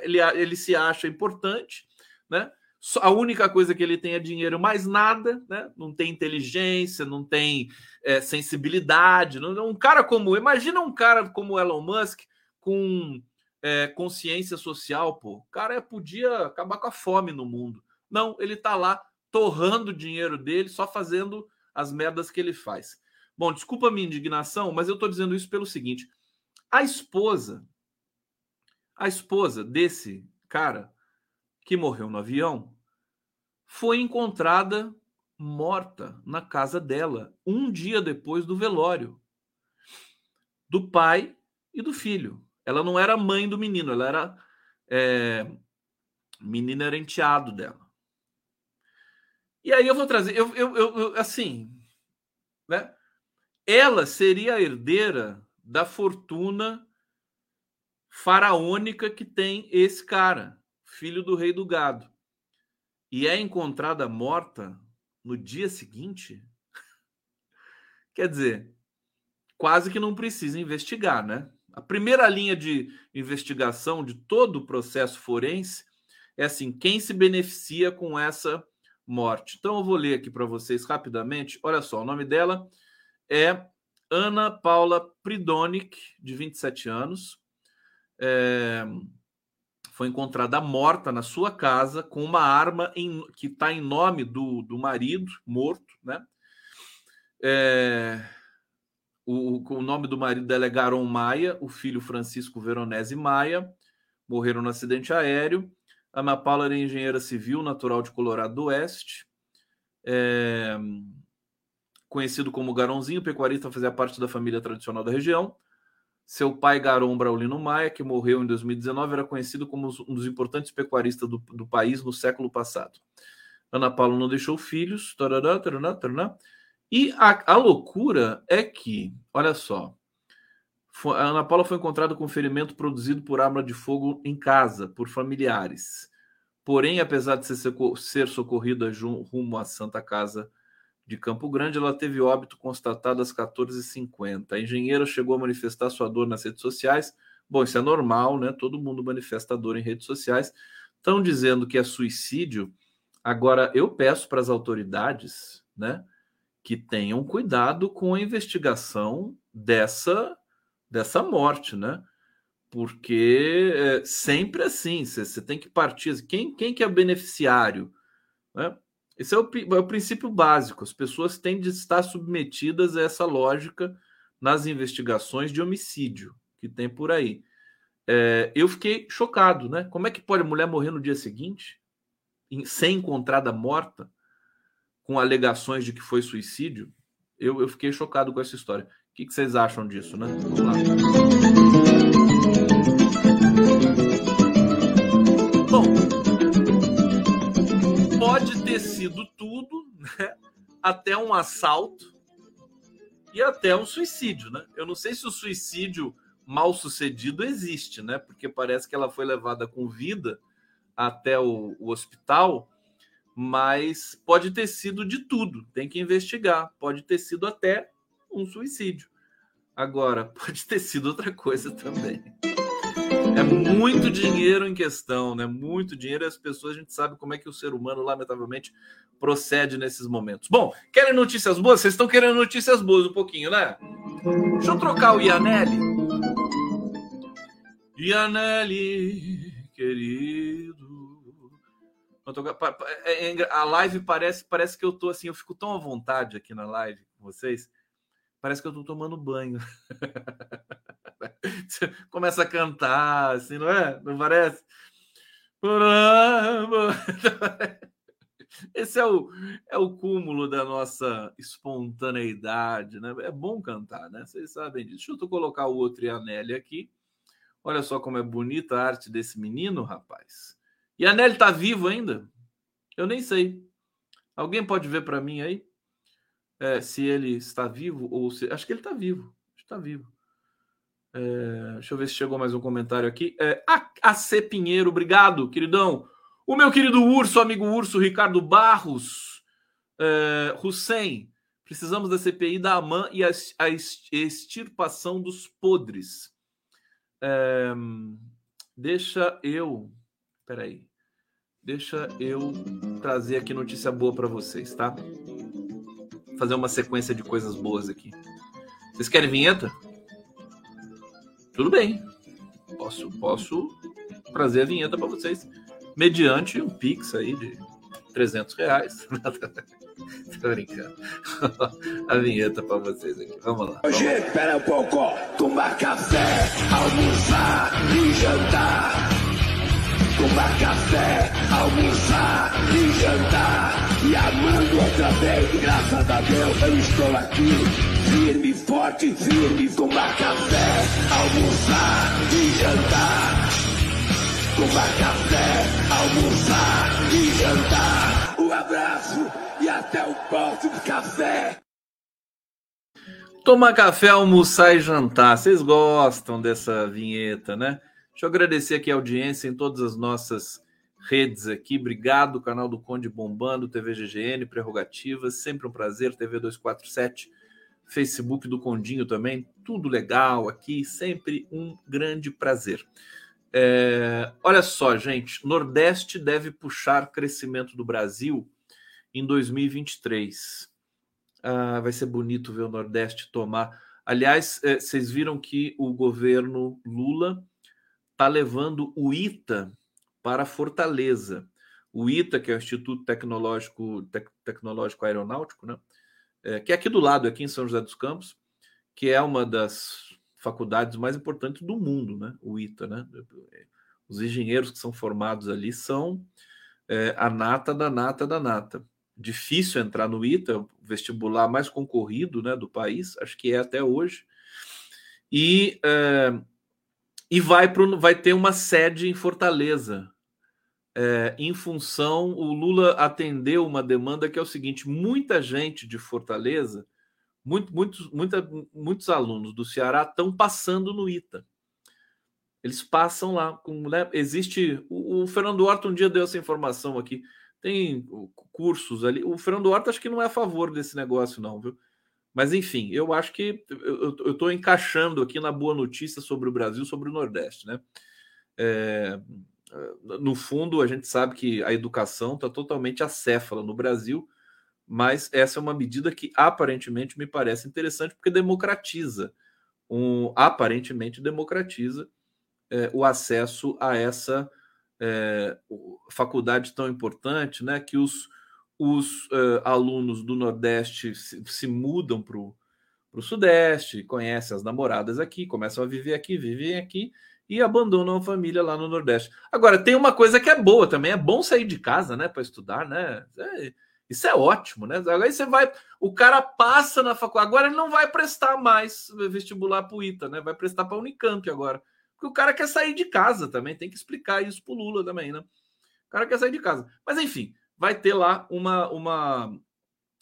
Ele, ele se acha importante, né? a única coisa que ele tem é dinheiro, mais nada, né? Não tem inteligência, não tem é, sensibilidade. Não, um cara como. Imagina um cara como Elon Musk com é, consciência social, pô. O cara podia acabar com a fome no mundo. Não, ele tá lá torrando o dinheiro dele, só fazendo as merdas que ele faz. Bom, desculpa a minha indignação, mas eu estou dizendo isso pelo seguinte: a esposa, a esposa desse cara que morreu no avião, foi encontrada morta na casa dela um dia depois do velório do pai e do filho. Ela não era mãe do menino, ela era é, menina enteado dela. E aí eu vou trazer, eu, eu, eu assim, né? Ela seria a herdeira da fortuna faraônica que tem esse cara, filho do rei do gado. E é encontrada morta no dia seguinte. Quer dizer, quase que não precisa investigar, né? A primeira linha de investigação de todo o processo forense é assim: quem se beneficia com essa morte? Então eu vou ler aqui para vocês rapidamente. Olha só, o nome dela é Ana Paula Pridonic, de 27 anos. É, foi encontrada morta na sua casa com uma arma em, que está em nome do, do marido morto, né? É, o, o, nome do marido dela é Garon Maia, o filho Francisco Veronese Maia, morreram no acidente aéreo. Ana Paula era engenheira civil, natural de Colorado do Oeste. É, conhecido como Garonzinho, pecuarista, fazia parte da família tradicional da região. Seu pai, Garon Braulino Maia, que morreu em 2019, era conhecido como um dos importantes pecuaristas do, do país no século passado. Ana Paula não deixou filhos. Tarará, tarará, tarará, e a, a, loucura é que, olha só, a Ana Paula foi encontrada com ferimento produzido por arma de fogo em casa, por familiares. Porém, apesar de ser, ser socorrida rumo à Santa Casa de Campo Grande, ela teve óbito constatado às 14h50. A engenheira chegou a manifestar sua dor nas redes sociais. Bom, isso é normal, né? Todo mundo manifesta dor em redes sociais. Estão dizendo que é suicídio. Agora, eu peço para as autoridades, né, que tenham cuidado com a investigação dessa dessa morte, né? Porque é sempre assim, você tem que partir. Quem, quem que é beneficiário? Né? Esse é o, é o princípio básico. As pessoas têm de estar submetidas a essa lógica nas investigações de homicídio que tem por aí. É, eu fiquei chocado, né? Como é que pode a mulher morrer no dia seguinte, em, sem encontrada morta, com alegações de que foi suicídio? Eu, eu fiquei chocado com essa história. O que, que vocês acham disso, né? Vamos lá. Até um assalto e até um suicídio, né? Eu não sei se o suicídio mal sucedido existe, né? Porque parece que ela foi levada com vida até o, o hospital, mas pode ter sido de tudo, tem que investigar. Pode ter sido até um suicídio. Agora, pode ter sido outra coisa também. É muito dinheiro em questão, né? Muito dinheiro e as pessoas, a gente sabe como é que o ser humano, lamentavelmente, procede nesses momentos. Bom, querem notícias boas? Vocês estão querendo notícias boas um pouquinho, né? Deixa eu trocar o Ianelli. Ianelli, querido. É, é a live parece, parece que eu tô assim, eu fico tão à vontade aqui na live com vocês. Parece que eu tô tomando banho. Começa a cantar, assim, não é? Não parece? Esse é o, é o cúmulo da nossa espontaneidade, né? É bom cantar, né? Vocês sabem disso. Deixa eu colocar o outro Ianelli aqui. Olha só como é bonita a arte desse menino, rapaz. Ianelli tá vivo ainda? Eu nem sei. Alguém pode ver para mim aí? É, se ele está vivo ou se. Acho que ele está vivo. Está vivo. É, deixa eu ver se chegou mais um comentário aqui. É, AC Pinheiro, obrigado, queridão. O meu querido urso, amigo urso, Ricardo Barros, é, Hussein, precisamos da CPI da AMAN e a, a extirpação dos podres. É, deixa eu. Peraí. Deixa eu trazer aqui notícia boa para vocês, tá? Fazer uma sequência de coisas boas aqui. Vocês querem vinheta? Tudo bem. Posso, posso trazer a vinheta para vocês mediante um Pix aí de 300 reais. Tô brincando. A vinheta para vocês aqui. Vamos lá. Hoje, espera um pouco. Tomar café, almoçar e jantar. Tomar café, almoçar e jantar. E amando outra vez, graças a Deus eu estou aqui. Firme, forte, firme. Tomar café, almoçar e jantar tomar café, almoçar e jantar. Um abraço e até o próximo café. Tomar café, almoçar e jantar. Vocês gostam dessa vinheta, né? Deixa eu agradecer aqui a audiência em todas as nossas redes aqui. Obrigado, canal do Conde bombando, TV GGN, Prerrogativas, sempre um prazer, TV 247, Facebook do Condinho também, tudo legal aqui, sempre um grande prazer. É, olha só, gente, Nordeste deve puxar crescimento do Brasil em 2023. Ah, vai ser bonito ver o Nordeste tomar. Aliás, é, vocês viram que o governo Lula está levando o ITA para Fortaleza. O ITA, que é o Instituto Tecnológico, Tec, Tecnológico Aeronáutico, né? É, que é aqui do lado, aqui em São José dos Campos, que é uma das faculdades mais importantes do mundo, né? O ITA, né? Os engenheiros que são formados ali são é, a nata da nata da nata. Difícil entrar no ITA, o vestibular mais concorrido né, do país, acho que é até hoje. E, é, e vai, pro, vai ter uma sede em Fortaleza. É, em função, o Lula atendeu uma demanda que é o seguinte: muita gente de Fortaleza muito, muitos, muita, muitos alunos do Ceará estão passando no ITA. Eles passam lá. Com, né, existe. O, o, Fernando Horta um dia deu essa informação aqui. Tem cursos ali. O Fernando Horta acho que não é a favor desse negócio, não, viu? Mas enfim, eu acho que eu estou encaixando aqui na boa notícia sobre o Brasil, sobre o Nordeste, né? É, no fundo, a gente sabe que a educação está totalmente acéfala no Brasil mas essa é uma medida que aparentemente me parece interessante porque democratiza, um, aparentemente democratiza é, o acesso a essa é, faculdade tão importante, né? Que os, os uh, alunos do Nordeste se, se mudam para o Sudeste, conhecem as namoradas aqui, começam a viver aqui, vivem aqui e abandonam a família lá no Nordeste. Agora, tem uma coisa que é boa também, é bom sair de casa, né, para estudar, né? É, isso é ótimo, né? Aí você vai, o cara passa na faculdade, agora ele não vai prestar mais vestibular para o ITA, né? Vai prestar para a Unicamp agora. Porque o cara quer sair de casa também, tem que explicar isso para o Lula também, né? O cara quer sair de casa. Mas enfim, vai ter lá uma, uma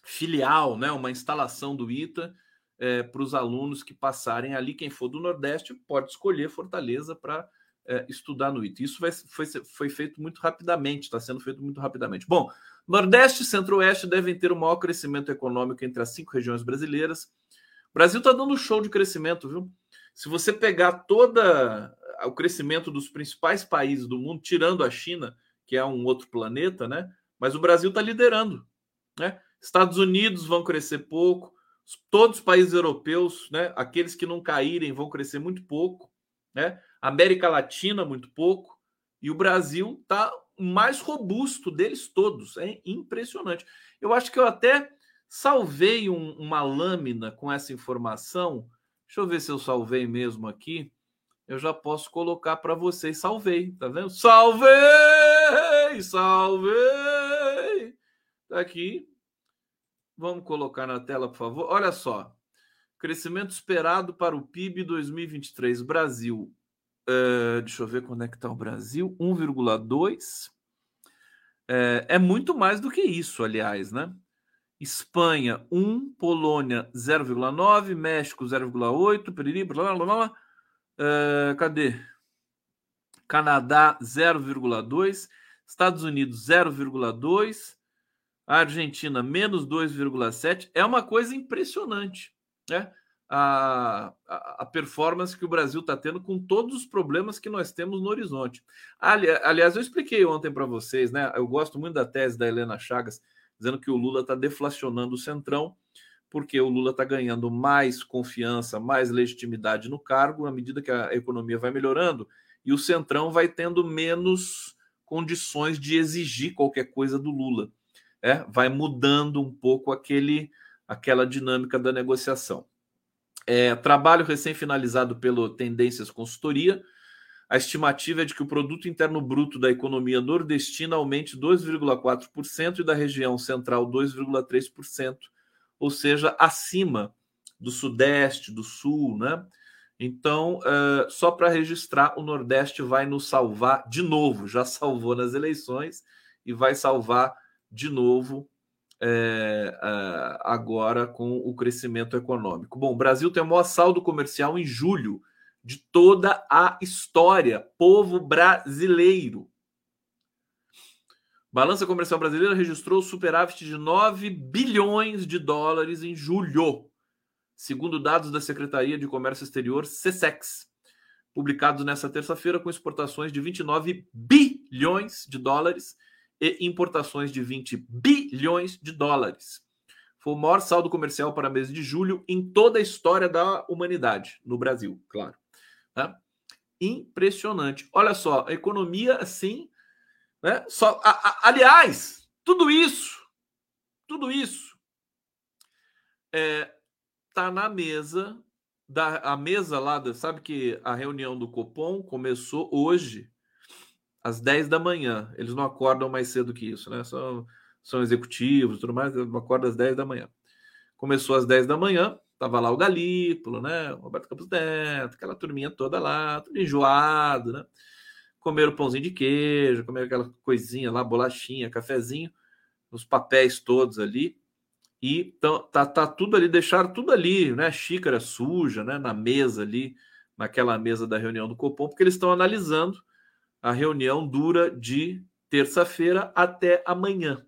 filial, né? Uma instalação do ITA é, para os alunos que passarem ali. Quem for do Nordeste pode escolher Fortaleza para é, estudar no ITA. Isso vai, foi, foi feito muito rapidamente, está sendo feito muito rapidamente. Bom, Nordeste e Centro-Oeste devem ter o maior crescimento econômico entre as cinco regiões brasileiras. O Brasil está dando show de crescimento, viu? Se você pegar toda o crescimento dos principais países do mundo, tirando a China, que é um outro planeta, né? Mas o Brasil está liderando, né? Estados Unidos vão crescer pouco, todos os países europeus, né? Aqueles que não caírem vão crescer muito pouco, né? América Latina muito pouco e o Brasil está mais robusto deles todos. É impressionante. Eu acho que eu até salvei um, uma lâmina com essa informação. Deixa eu ver se eu salvei mesmo aqui. Eu já posso colocar para vocês. Salvei, tá vendo? Salvei! Salvei! Tá aqui. Vamos colocar na tela, por favor. Olha só. Crescimento esperado para o PIB 2023. Brasil. Uh, deixa eu ver quando é que está o Brasil. 1,2. É, é muito mais do que isso, aliás, né? Espanha 1, Polônia 0,9, México 0,8, Periri, blá, blá, blá, blá. Uh, cadê? Canadá 0,2, Estados Unidos 0,2, Argentina menos 2,7. É uma coisa impressionante, né? A, a, a performance que o Brasil está tendo com todos os problemas que nós temos no horizonte. Ali, aliás, eu expliquei ontem para vocês, né? Eu gosto muito da tese da Helena Chagas, dizendo que o Lula está deflacionando o centrão, porque o Lula está ganhando mais confiança, mais legitimidade no cargo, à medida que a economia vai melhorando, e o centrão vai tendo menos condições de exigir qualquer coisa do Lula. É, vai mudando um pouco aquele, aquela dinâmica da negociação. É, trabalho recém-finalizado pelo Tendências Consultoria. A estimativa é de que o produto interno bruto da economia nordestina aumente 2,4% e da região central 2,3%, ou seja, acima do sudeste, do sul, né? Então, uh, só para registrar, o Nordeste vai nos salvar de novo. Já salvou nas eleições e vai salvar de novo é, é, agora com o crescimento econômico. Bom, o Brasil tem o maior saldo comercial em julho de toda a história. Povo brasileiro. Balança comercial brasileira registrou superávit de 9 bilhões de dólares em julho, segundo dados da Secretaria de Comércio Exterior, SESEX, publicados nesta terça-feira com exportações de 29 bilhões de dólares e importações de 20 bilhões de dólares. Foi o maior saldo comercial para mês de julho em toda a história da humanidade, no Brasil, claro. Tá? Impressionante. Olha só, a economia assim. Né? Só, a, a, aliás, tudo isso, tudo isso é, tá na mesa da a mesa lá, sabe que a reunião do Copom começou hoje às 10 da manhã. Eles não acordam mais cedo que isso, né? São, são executivos tudo mais, acordam às 10 da manhã. Começou às 10 da manhã, tava lá o Galípolo, né? O Roberto Campos Neto, aquela turminha toda lá, tudo enjoado, né? Comeram pãozinho de queijo, comeram aquela coisinha lá, bolachinha, cafezinho, os papéis todos ali. E tá, tá tudo ali, deixaram tudo ali, né? Xícara suja, né? Na mesa ali, naquela mesa da reunião do Copom, porque eles estão analisando a reunião dura de terça-feira até amanhã.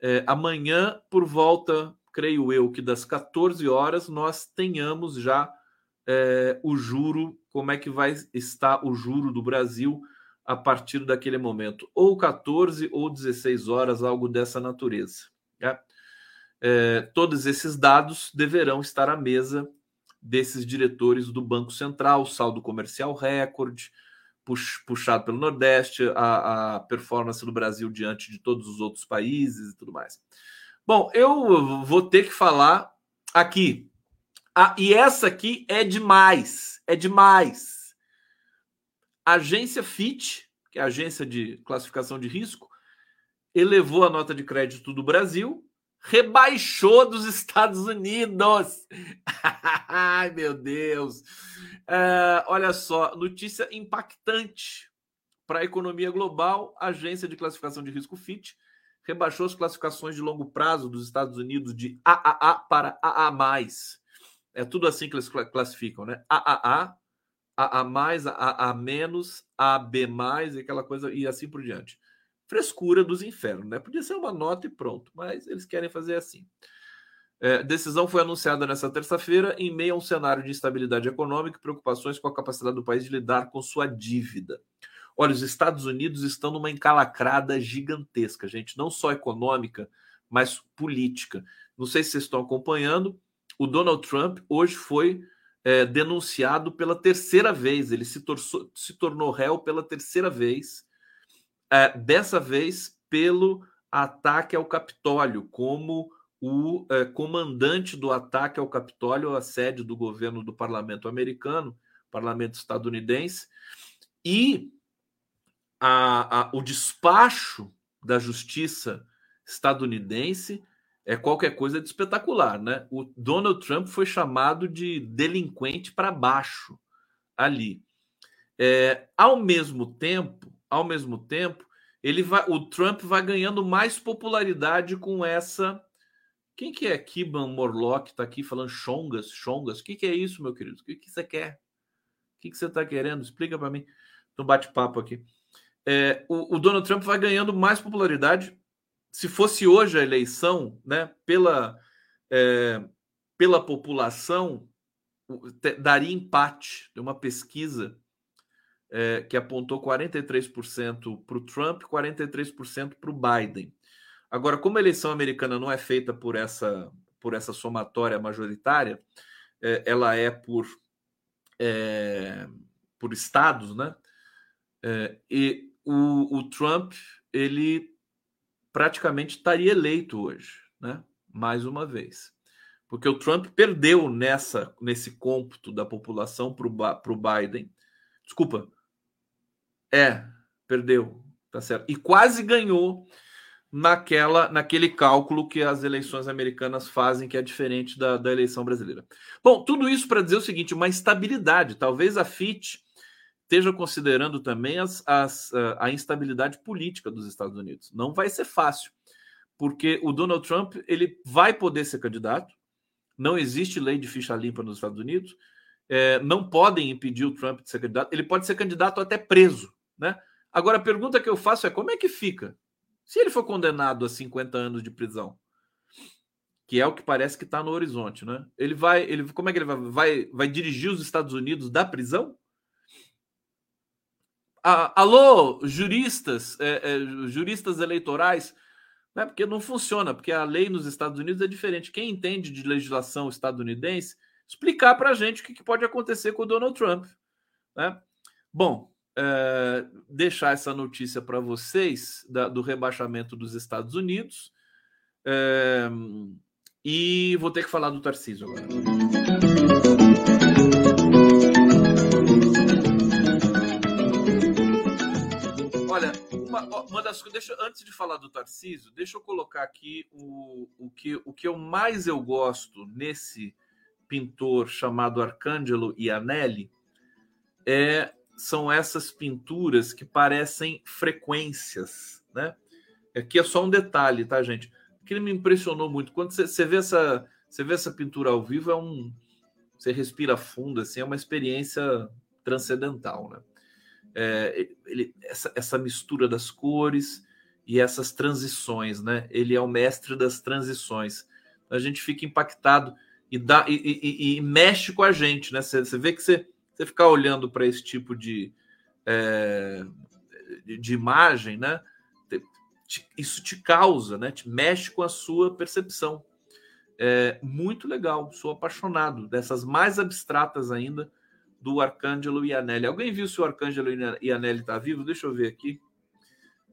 É, amanhã, por volta, creio eu, que das 14 horas, nós tenhamos já é, o juro, como é que vai estar o juro do Brasil a partir daquele momento. Ou 14 ou 16 horas, algo dessa natureza. Né? É, todos esses dados deverão estar à mesa desses diretores do Banco Central, saldo comercial recorde, puxado pelo Nordeste, a, a, performance do Brasil diante de todos os outros países e tudo mais. Bom, eu vou ter que falar aqui. Ah, e essa aqui é demais, é demais. agência Fitch, que é a agência de classificação de risco, elevou a nota de crédito do Brasil, rebaixou dos Estados Unidos. Ai, meu Deus. É, olha só, notícia impactante para a economia global. A agência de classificação de risco Fitch rebaixou as classificações de longo prazo dos Estados Unidos de AAA para AA+. É tudo assim que eles classificam, né? AAA, AA AA menos, AB aquela coisa, e assim por diante. Frescura dos infernos, né? Podia ser uma nota e pronto, mas eles querem fazer assim. É, decisão foi anunciada nesta terça-feira em meio a um cenário de instabilidade econômica e preocupações com a capacidade do país de lidar com sua dívida. Olha, os Estados Unidos estão numa encalacrada gigantesca, gente, não só econômica, mas política. Não sei se vocês estão acompanhando. O Donald Trump hoje foi é, denunciado pela terceira vez. Ele se, se tornou réu pela terceira vez. É, dessa vez pelo ataque ao Capitólio, como o é, comandante do ataque ao Capitólio, a sede do governo do parlamento americano, parlamento estadunidense, e a, a, o despacho da justiça estadunidense é qualquer coisa de espetacular, né? O Donald Trump foi chamado de delinquente para baixo ali. É, ao mesmo tempo, ao mesmo tempo, ele vai, o Trump vai ganhando mais popularidade com essa quem que é Kiban Morlock? Está aqui falando Chongas, Chongas. O que, que é isso, meu querido? O que, que você quer? O que, que você está querendo? Explica para mim. No bate-papo aqui. É, o, o, Donald Trump vai ganhando mais popularidade. Se fosse hoje a eleição, né, pela, é, pela população, daria empate. Tem uma pesquisa é, que apontou 43% para o Trump, 43% para o Biden. Agora, como a eleição americana não é feita por essa, por essa somatória majoritária, é, ela é por, é, por estados, né? É, e o, o Trump, ele praticamente estaria eleito hoje, né? Mais uma vez. Porque o Trump perdeu nessa nesse cômputo da população para o Biden. Desculpa. É, perdeu, tá certo. E quase ganhou naquela naquele cálculo que as eleições americanas fazem, que é diferente da, da eleição brasileira. Bom, tudo isso para dizer o seguinte: uma estabilidade. Talvez a FIT esteja considerando também as, as, a instabilidade política dos Estados Unidos. Não vai ser fácil, porque o Donald Trump ele vai poder ser candidato. Não existe lei de ficha limpa nos Estados Unidos. É, não podem impedir o Trump de ser candidato. Ele pode ser candidato até preso, né? Agora a pergunta que eu faço é como é que fica se ele for condenado a 50 anos de prisão, que é o que parece que está no horizonte, né? Ele vai, ele, como é que ele vai, vai, vai dirigir os Estados Unidos da prisão? Ah, alô, juristas, é, é, juristas eleitorais, né? Porque não funciona, porque a lei nos Estados Unidos é diferente. Quem entende de legislação estadunidense, explicar para a gente o que, que pode acontecer com o Donald Trump, né? Bom, é, deixar essa notícia para vocês da, do rebaixamento dos Estados Unidos. É, e vou ter que falar do Tarcísio agora. Olha, uma, uma das coisas. Antes de falar do Tarcísio, deixa eu colocar aqui o, o, que, o que eu mais eu gosto nesse pintor chamado Arcângelo Ianelli é são essas pinturas que parecem frequências, né? Aqui é só um detalhe, tá, gente? Que me impressionou muito. Quando você, você vê essa, você vê essa pintura ao vivo, é um, você respira fundo, assim, é uma experiência transcendental, né? É, ele, essa, essa mistura das cores e essas transições, né? Ele é o mestre das transições. A gente fica impactado e dá e, e, e mexe com a gente, né? Você, você vê que você você ficar olhando para esse tipo de, é, de imagem, né? Isso te causa, né? Te mexe com a sua percepção. É muito legal, sou apaixonado dessas mais abstratas ainda do Arcângelo Ianelli. Alguém viu se o Arcângelo Ianelli está vivo? Deixa eu ver aqui,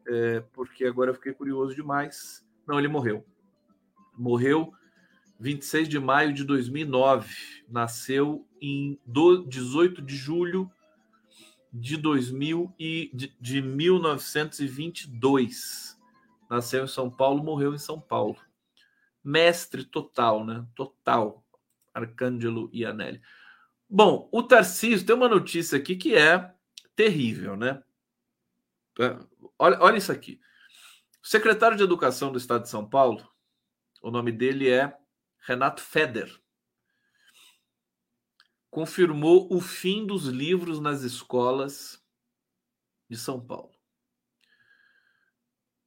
é, porque agora eu fiquei curioso demais. Não, ele morreu. Morreu 26 de maio de 2009. Nasceu em 18 de julho de 2000 e de, de 1922. Nasceu em São Paulo, morreu em São Paulo. Mestre total, né? Total. Arcângelo Ianelli. Bom, o Tarcísio tem uma notícia aqui que é terrível, né? É, olha, olha isso aqui. O secretário de Educação do Estado de São Paulo, o nome dele é Renato Feder. confirmou o fim dos livros nas escolas de São Paulo.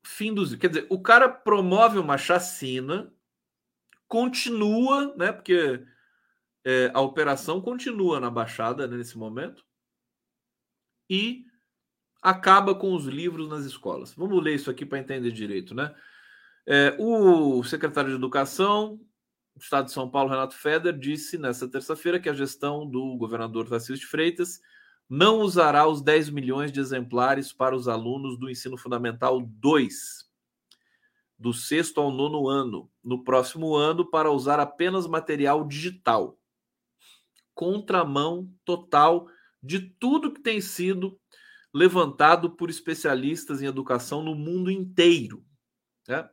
Fim dos. Quer dizer, o cara promove uma chacina, continua, né? Porque é, a operação continua na Baixada né, nesse momento e acaba com os livros nas escolas. Vamos ler isso aqui para entender direito, né? É, o secretário de Educação do Estado de São Paulo, Renato Feder, disse nesta terça-feira que a gestão do governador Tarcísio de Freitas não usará os 10 milhões de exemplares para os alunos do ensino fundamental 2, do sexto ao nono ano, no próximo ano, para usar apenas material digital. Contramão total de tudo que tem sido levantado por especialistas em educação no mundo inteiro. Né?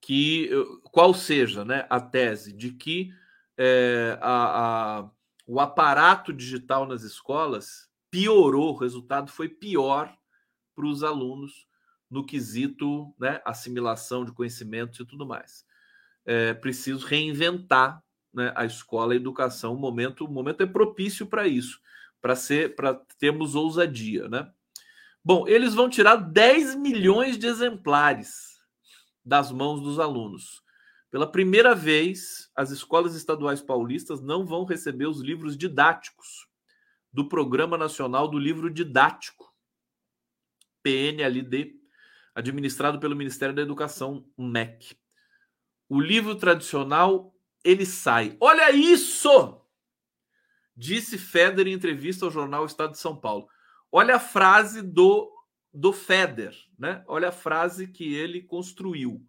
Que, qual seja né, a tese de que é, a, a, o aparato digital nas escolas piorou, o resultado foi pior para os alunos no quesito né, assimilação de conhecimentos e tudo mais. É preciso reinventar né, a escola, a educação. O momento, o momento é propício para isso, para ser, para termos ousadia, né? Bom, eles vão tirar 10 milhões de exemplares das mãos dos alunos. Pela primeira vez, as escolas estaduais paulistas não vão receber os livros didáticos do Programa Nacional do Livro Didático, PNLD, administrado pelo Ministério da Educação, MEC. O livro tradicional, ele sai. Olha isso! Disse Feder em entrevista ao jornal Estado de São Paulo. Olha a frase do, do Feder, né? Olha a frase que ele construiu.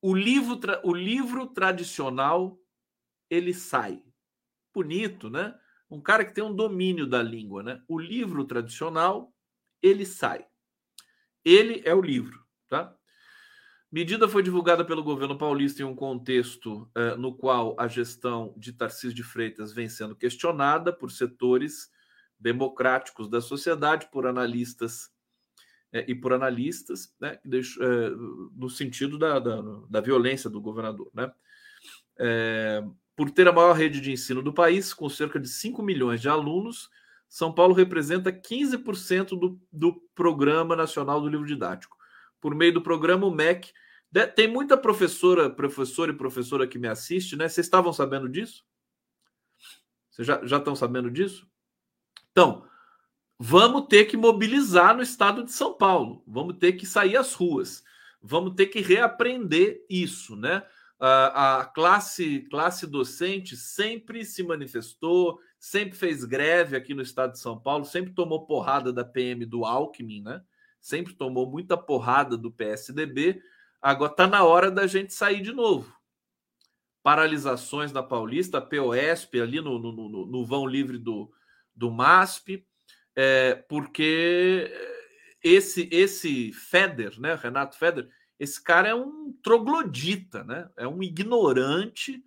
O livro, o livro tradicional, ele sai. Bonito, né? um cara que tem um domínio da língua, né? O livro tradicional, ele sai. Ele é o livro, tá? Medida foi divulgada pelo governo paulista em um contexto eh, no qual a gestão de Tarcísio de Freitas vem sendo questionada por setores democráticos da sociedade, por analistas eh, e por analistas, né, eh, no sentido da, da, da, violência do governador, né? Por ter a maior rede de ensino do país, com cerca de 5 milhões de alunos, São Paulo representa 15% do, do Programa Nacional do Livro Didático. Por meio do programa, o MEC. Tem muita professora, professor e professora que me assiste, né? Vocês estavam sabendo disso? Vocês já, já estão sabendo disso? Então, vamos ter que mobilizar no estado de São Paulo, vamos ter que sair às ruas, vamos ter que reaprender isso, né? a classe, classe docente sempre se manifestou, sempre fez greve aqui no estado de São Paulo, sempre tomou porrada da PM do Alckmin, né? Sempre tomou muita porrada do PSDB. Agora está na hora da gente sair de novo. Paralisações na Paulista, POSP ali no, no, no, no vão livre do, do MASP, é, porque esse esse Feder, né, Renato Feder, esse cara é um troglodita, né? É um ignorante,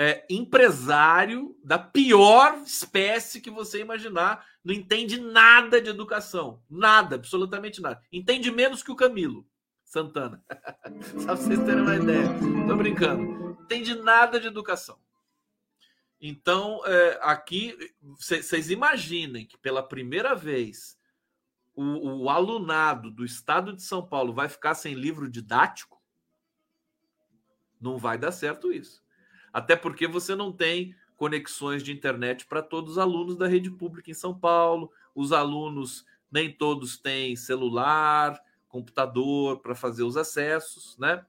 é, empresário da pior espécie que você imaginar. Não entende nada de educação. Nada, absolutamente nada. Entende menos que o Camilo Santana. Só pra vocês terem uma ideia. Tô brincando. Entende nada de educação. Então, é, aqui, vocês imaginem que pela primeira vez o, o alunado do estado de São Paulo vai ficar sem livro didático, não vai dar certo isso. Até porque você não tem conexões de internet para todos os alunos da rede pública em São Paulo. Os alunos, nem todos têm celular, computador para fazer os acessos, né?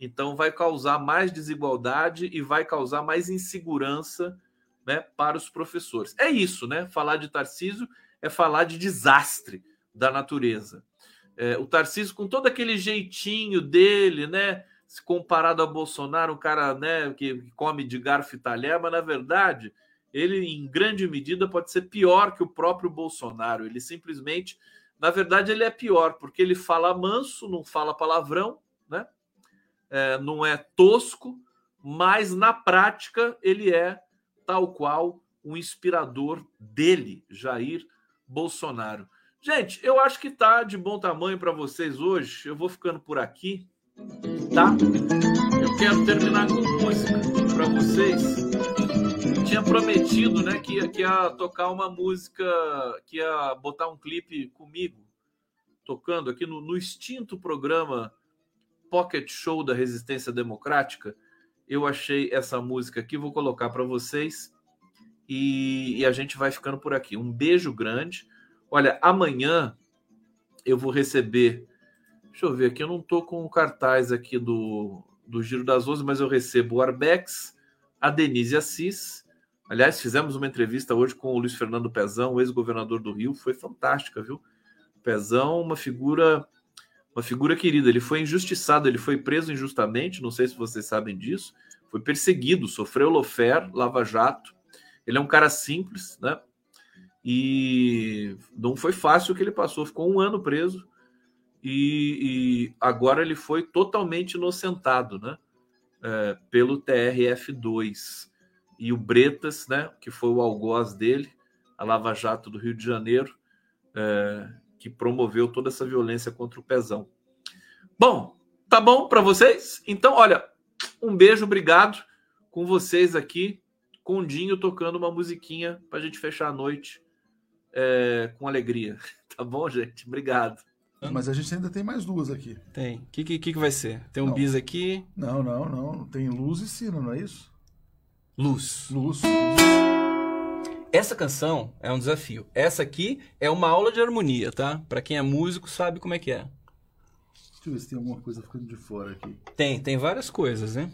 Então vai causar mais desigualdade e vai causar mais insegurança né, para os professores. É isso, né? Falar de Tarcísio é falar de desastre da natureza. É, o Tarcísio, com todo aquele jeitinho dele, né? Se comparado a Bolsonaro, um cara né, que come de garfo e talher, mas na verdade, ele, em grande medida, pode ser pior que o próprio Bolsonaro. Ele simplesmente, na verdade, ele é pior, porque ele fala manso, não fala palavrão, né? É, não é tosco, mas na prática ele é tal qual o inspirador dele, Jair Bolsonaro. Gente, eu acho que tá de bom tamanho para vocês hoje. Eu vou ficando por aqui, tá? Eu quero terminar com música para vocês. tinha prometido, né, que, que ia tocar uma música, que ia botar um clipe comigo, tocando aqui no, no extinto programa Pocket Show da Resistência Democrática. Eu achei essa música aqui, vou colocar para vocês e, e a gente vai ficando por aqui. Um beijo grande. Olha, amanhã eu vou receber. Deixa eu ver aqui, eu não tô com o cartaz aqui do, do Giro das Onze, mas eu recebo o Arbex, a Denise Assis. Aliás, fizemos uma entrevista hoje com o Luiz Fernando Pezão, ex-governador do Rio, foi fantástica, viu? Pezão, uma figura, uma figura querida. Ele foi injustiçado, ele foi preso injustamente, não sei se vocês sabem disso. Foi perseguido, sofreu lofer, lava-jato. Ele é um cara simples, né? E não foi fácil o que ele passou, ficou um ano preso e, e agora ele foi totalmente inocentado, né? É, pelo TRF2 e o Bretas, né? Que foi o algoz dele, a Lava Jato do Rio de Janeiro, é, que promoveu toda essa violência contra o Pezão. Bom, tá bom para vocês? Então, olha, um beijo, obrigado com vocês aqui, com o Dinho tocando uma musiquinha para a gente fechar a noite é, com alegria. Tá bom, gente? Obrigado. Mas a gente ainda tem mais duas aqui. Tem. O que, que, que vai ser? Tem um Não. bis aqui. Não, não, não. Tem luz e sino, não é isso? Luz. Luz. Essa canção é um desafio. Essa aqui é uma aula de harmonia, tá? Pra quem é músico sabe como é que é. Deixa eu ver se tem alguma coisa ficando de fora aqui. Tem, tem várias coisas, né?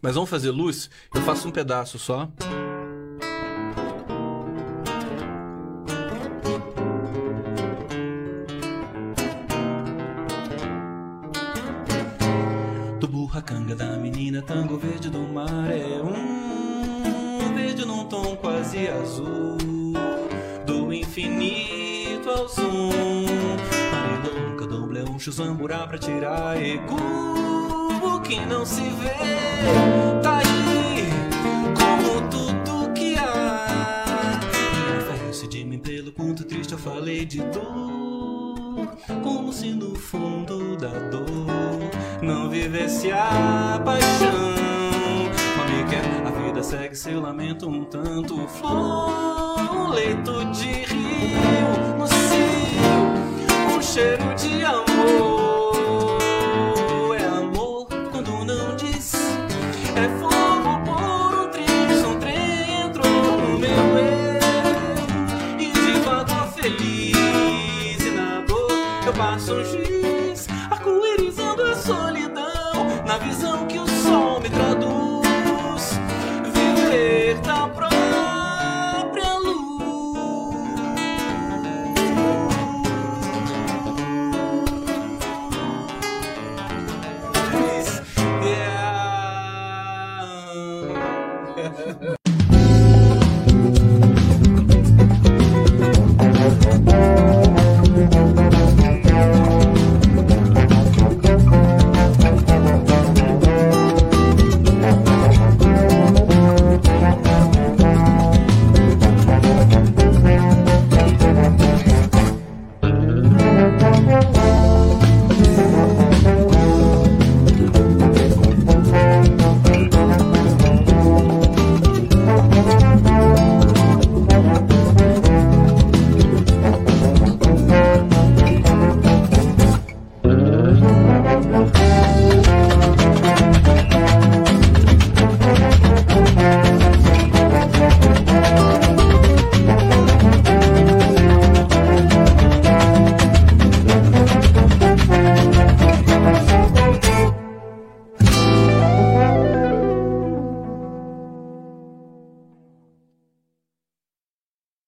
Mas vamos fazer luz? Eu faço um pedaço só. Chuzamburá pra tirar ego. O que não se vê tá aí, como tudo que há. Oferece de mim pelo quanto triste eu falei de dor. Como se no fundo da dor não vivesse a paixão. Mami quer, a vida segue seu lamento um tanto flor, um leito de rio no cio, cheiro de amor. É amor quando não diz, é fogo por um triz, um trem entrou no meu eu e devagar feliz e na dor eu passo um giz, arco-irizando a solidão na visão que o